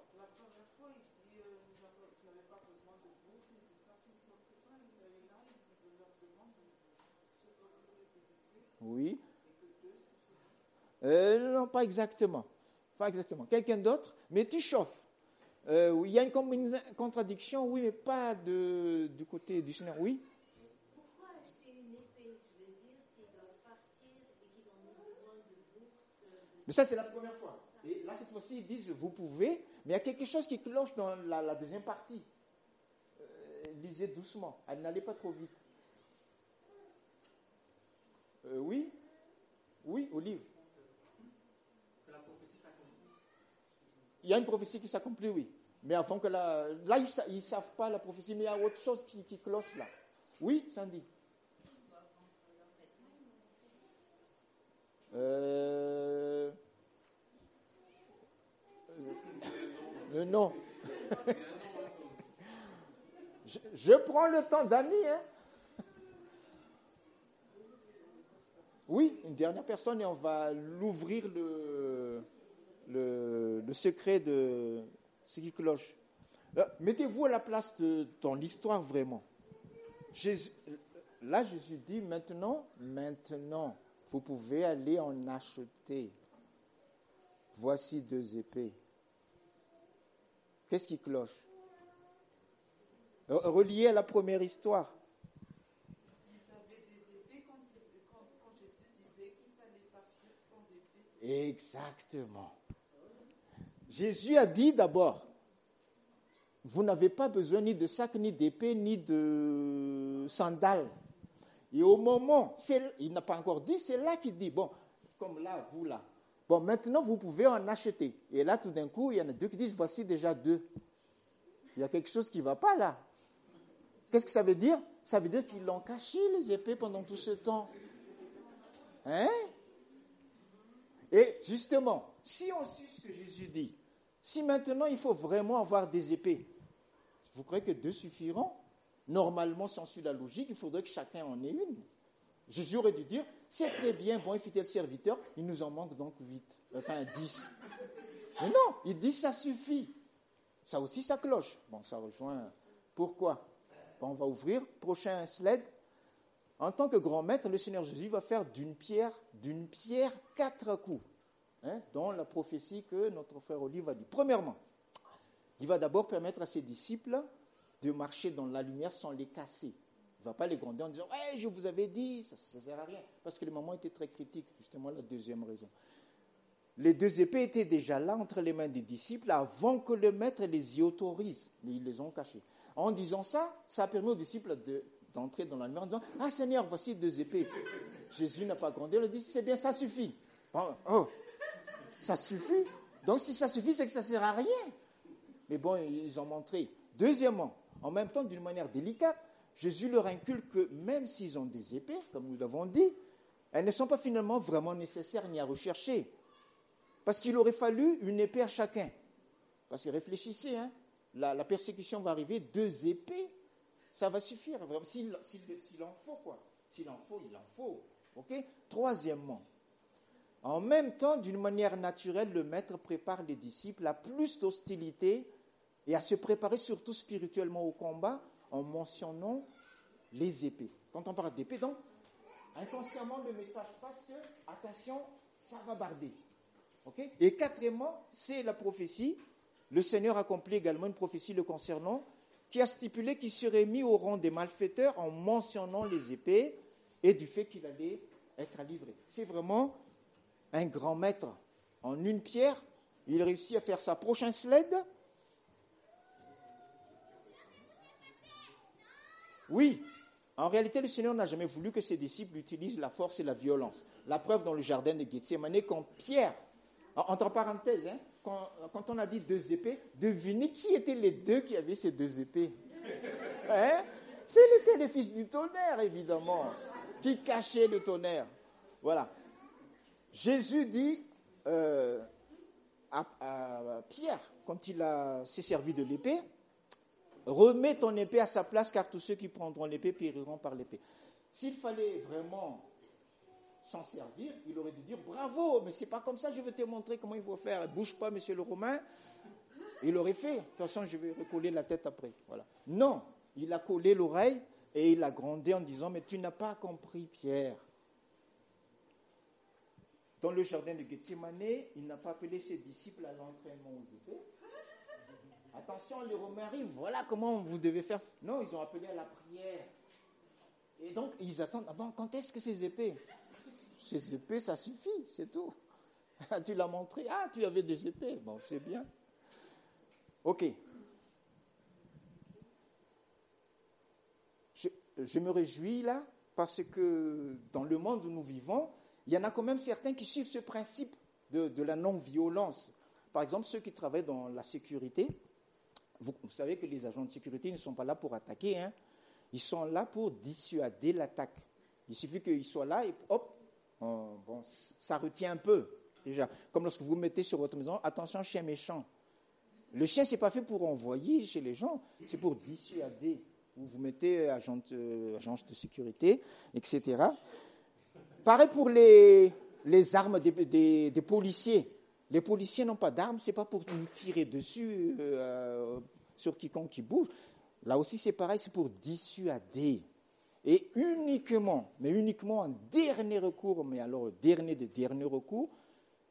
Oui. Euh, non, pas exactement. Pas exactement. Quelqu'un d'autre, mais tu chauffes. Euh, il y a une, contradiction, oui, mais pas de, du côté du Seigneur. Oui. Pourquoi acheter une épée? Je veux dire, s'ils doivent partir et qu'ils ont besoin de bourses. De... Mais ça, c'est la première fois. Et là, cette fois-ci, ils disent vous pouvez, mais il y a quelque chose qui cloche dans la, la deuxième partie. Euh, lisez doucement, n'allez pas trop vite. Euh, oui Oui, Olive. Il y a une prophétie qui s'accomplit, oui. Mais avant que la. Là, ils ne savent pas la prophétie, mais il y a autre chose qui, cloche là. Oui, Sandy euh... Euh, non. je, prends le temps d'ami. Hein. Oui, une dernière personne et on va l'ouvrir le, le, le, secret de ce qui cloche. Euh, Mettez-vous à la place de, dans l'histoire vraiment. Jésus, là, Jésus dit maintenant, maintenant, vous pouvez aller en acheter. Voici deux épées. Qu'est-ce qui cloche? Relié à la première histoire. Exactement. Jésus a dit d'abord, vous n'avez pas besoin ni de sac, ni d'épée, ni de sandales. Et au moment, il n'a pas encore dit, c'est là qu'il dit, bon, comme là, vous là, bon, maintenant vous pouvez en acheter. Et là, tout d'un coup, il y en a deux qui disent, voici déjà deux. Il y a quelque chose qui ne va pas là. Qu'est-ce que ça veut dire? Ça veut dire qu'ils l'ont caché, les épées, pendant tout ce temps. Hein? Et justement, si on suit ce que Jésus dit, si maintenant il faut vraiment avoir des épées, vous croyez que deux suffiront? Normalement, si on suit la logique, il faudrait que chacun en ait une. Jésus aurait dû dire, c'est très bien, bon et fidèle serviteur, il nous en manque donc huit, enfin dix. Mais non, il dit ça suffit. Ça aussi, ça cloche. Bon, ça rejoint. Pourquoi? On va ouvrir. Prochain slide. En tant que grand maître, le Seigneur Jésus va faire d'une pierre, d'une pierre quatre coups, hein, dans la prophétie que notre frère Olive a dit. Premièrement, il va d'abord permettre à ses disciples de marcher dans la lumière sans les casser. Il ne va pas les gronder en disant hey, je vous avais dit, ça ne sert à rien. Parce que les moments étaient très critiques, justement, la deuxième raison. Les deux épées étaient déjà là entre les mains des disciples avant que le maître les y autorise, mais ils les ont cachées. En disant ça, ça a permis aux disciples de, d'entrer dans la lumière en disant Ah Seigneur, voici deux épées. Jésus n'a pas grandi, il a dit C'est bien, ça suffit. Oh, ça suffit. Donc si ça suffit, c'est que ça ne sert à rien. Mais bon, ils ont montré. Deuxièmement, en même temps, d'une manière délicate, Jésus leur inculque que même s'ils ont des épées, comme nous l'avons dit, elles ne sont pas finalement vraiment nécessaires ni à rechercher. Parce qu'il aurait fallu une épée à chacun. Parce que réfléchissez, hein, la, persécution va arriver, deux épées ça va suffire. S'il en faut, quoi. S'il en faut, il en faut. Troisièmement, en même temps, d'une manière naturelle, le maître prépare les disciples à plus d'hostilité et à se préparer surtout spirituellement au combat en mentionnant les épées. Quand on parle d'épée, donc, inconsciemment, le message passe que, attention, ça va barder. Et quatrièmement, c'est la prophétie. Le Seigneur accomplit également une prophétie le concernant qui a stipulé qu'il serait mis au rang des malfaiteurs en mentionnant les épées et du fait qu'il allait être livré. C'est vraiment un grand maître. En une pierre, il réussit à faire sa prochaine sled. Oui, en réalité, le Seigneur n'a jamais voulu que ses disciples utilisent la force et la violence. La preuve dans le jardin de Gethsemane, quand Pierre, entre parenthèses, hein, quand, on a dit deux épées, devinez qui étaient les deux qui avaient ces deux épées hein? C'était les fils du tonnerre, évidemment, qui cachaient le tonnerre. Voilà. Jésus dit euh, à, Pierre, quand il s'est servi de l'épée, remets ton épée à sa place, car tous ceux qui prendront l'épée périront par l'épée. S'il fallait vraiment s'en servir, il aurait dû dire bravo, mais c'est pas comme ça, je vais te montrer comment il faut faire. Bouge pas, monsieur le Romain. Il aurait fait. De toute façon, je vais recoller la tête après. Non, il a collé l'oreille et il a grondé en disant Mais tu n'as pas compris, Pierre. Dans le jardin de Gethsemane, il n'a pas appelé ses disciples à l'entraînement aux épées. Attention, les Romains arrivent, voilà comment vous devez faire. Non, ils ont appelé à la prière. Et donc, ils attendent, ah bon, quand est-ce que ces épées? Ces épées, ça suffit, c'est tout. tu l'as montré, ah, tu avais des épées, bon, c'est bien. Ok. Je, me réjouis là, parce que dans le monde où nous vivons, il y en a quand même certains qui suivent ce principe de, de la non-violence. Par exemple, ceux qui travaillent dans la sécurité, vous, savez que les agents de sécurité ne sont pas là pour attaquer, hein. ils sont là pour dissuader l'attaque. Il suffit qu'ils soient là et hop, bon, ça retient un peu déjà. Comme lorsque vous mettez sur votre maison, attention, chien méchant. Le chien, c'est pas fait pour envoyer chez les gens, c'est pour dissuader. Vous vous mettez agent, euh, agence de sécurité, etc. Pareil pour les, armes des, policiers. Les policiers n'ont pas d'armes, c'est pas pour nous tirer dessus euh, sur quiconque qui bouge. Là aussi, c'est pareil, c'est pour dissuader. Et uniquement, mais uniquement en dernier recours, mais alors dernier des derniers recours,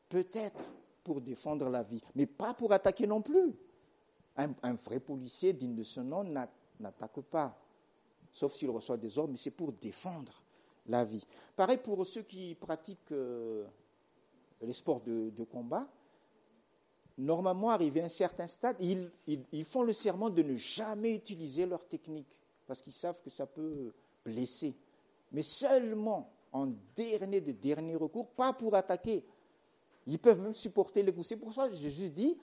peut-être pour défendre la vie, mais pas pour attaquer non plus. Un, vrai policier digne de ce nom n'attaque pas, sauf s'il reçoit des ordres, mais c'est pour défendre la vie. Pareil pour ceux qui pratiquent euh, les sports de, combat, normalement, arrivé à un certain stade, ils, font le serment de ne jamais utiliser leur technique, parce qu'ils savent que ça peut blesser. Mais seulement en dernier de dernier recours, pas pour attaquer. Ils peuvent même supporter les coups. C'est pour ça que Jésus dit,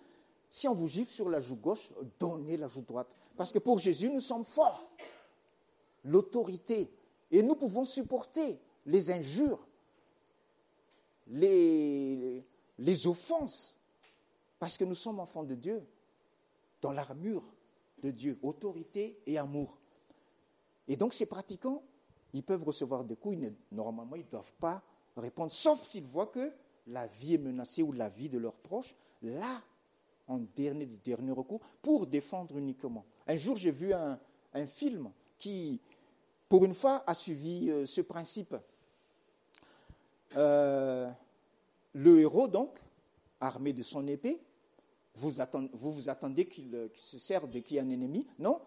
si on vous gifle sur la joue gauche, donnez la joue droite. Parce que pour Jésus, nous sommes forts. L'autorité. Et nous pouvons supporter les injures, les, offenses, parce que nous sommes enfants de Dieu, dans l'armure de Dieu, autorité et amour. Et donc ces pratiquants, ils peuvent recevoir des coups, normalement ils ne doivent pas répondre, sauf s'ils voient que la vie est menacée ou la vie de leurs proches, là, en dernier, dernier recours, pour défendre uniquement. Un jour, j'ai vu un, film qui, pour une fois, a suivi euh, ce principe. Euh, le héros, donc, armé de son épée, vous, vous, attendez qu'il se serve de qui un ennemi? Non.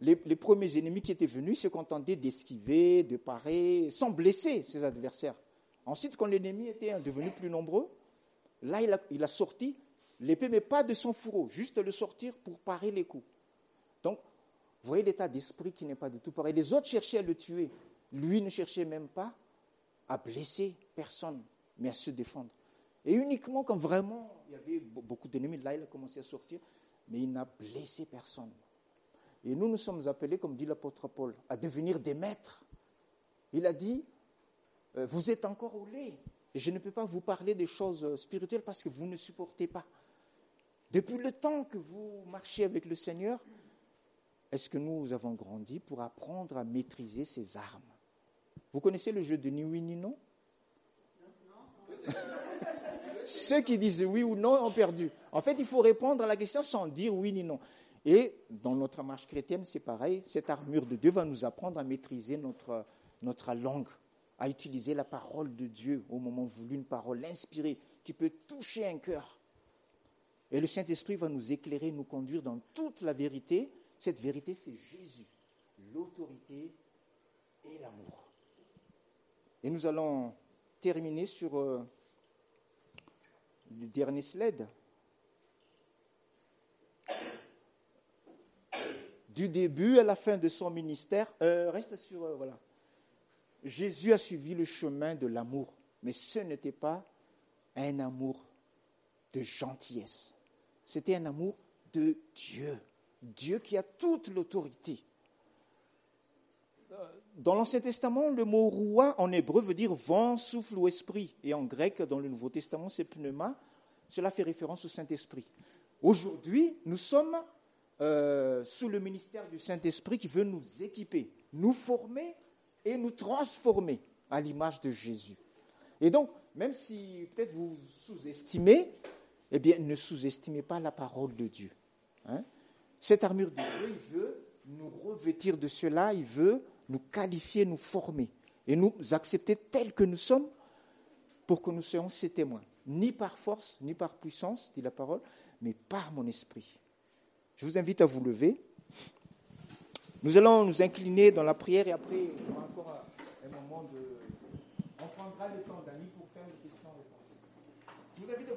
Les, premiers ennemis qui étaient venus se contentaient d'esquiver, de parer, sans blesser ses adversaires. Ensuite, quand l'ennemi était devenu plus nombreux, là, il a, il a sorti l'épée, mais pas de son fourreau, juste le sortir pour parer les coups. Donc, voyez l'état d'esprit qui n'est pas du tout pareil. Les autres cherchaient à le tuer. Lui ne cherchait même pas à blesser personne mais à se défendre. Et uniquement quand vraiment il y avait beaucoup d'ennemis, là il a commencé à sortir, mais il n'a blessé personne. Et nous, nous sommes appelés, comme dit l'apôtre Paul, à devenir des maîtres. Il a dit, euh, vous êtes encore au lait, et je ne peux pas vous parler des choses spirituelles parce que vous ne supportez pas. Depuis le temps que vous marchez avec le Seigneur, est-ce que nous avons grandi pour apprendre à maîtriser ces armes? Vous connaissez le jeu de ni oui ni non? Ceux qui disent oui ou non ont perdu. En fait, il faut répondre à la question sans dire oui ni non. Et dans notre marche chrétienne, c'est pareil. Cette armure de Dieu va nous apprendre à maîtriser notre, notre langue, à utiliser la parole de Dieu au moment voulu, une parole inspirée qui peut toucher un cœur. Et le Saint-Esprit va nous éclairer, nous conduire dans toute la vérité. Cette vérité, c'est Jésus, l'autorité et l'amour. Et nous allons terminer sur euh, le dernier slide. Du début à la fin de son ministère, euh, reste sur, euh, voilà. Jésus a suivi le chemin de l'amour, mais ce n'était pas un amour de gentillesse. C'était un amour de Dieu. Dieu qui a toute l'autorité. Dans l'Ancien Testament, le mot roi en hébreu veut dire vent, souffle ou esprit. Et en grec, dans le Nouveau Testament, c'est pneuma. Cela fait référence au Saint-Esprit. Aujourd'hui, nous sommes euh, sous le ministère du Saint-Esprit qui veut nous équiper, nous former et nous transformer à l'image de Jésus. Et donc, même si peut-être vous sous-estimez, eh bien, ne sous-estimez pas la parole de Dieu. Hein. Cette armure de Dieu, il veut nous revêtir de cela, il veut nous qualifier, nous former et nous accepter tels que nous sommes pour que nous soyons ses témoins. Ni par force, ni par puissance, dit la parole, mais par mon esprit. Je vous invite à vous lever. Nous allons nous incliner dans la prière et après, y aura encore un moment de. On prendra le temps, d'Annie, pour faire une question-réponse.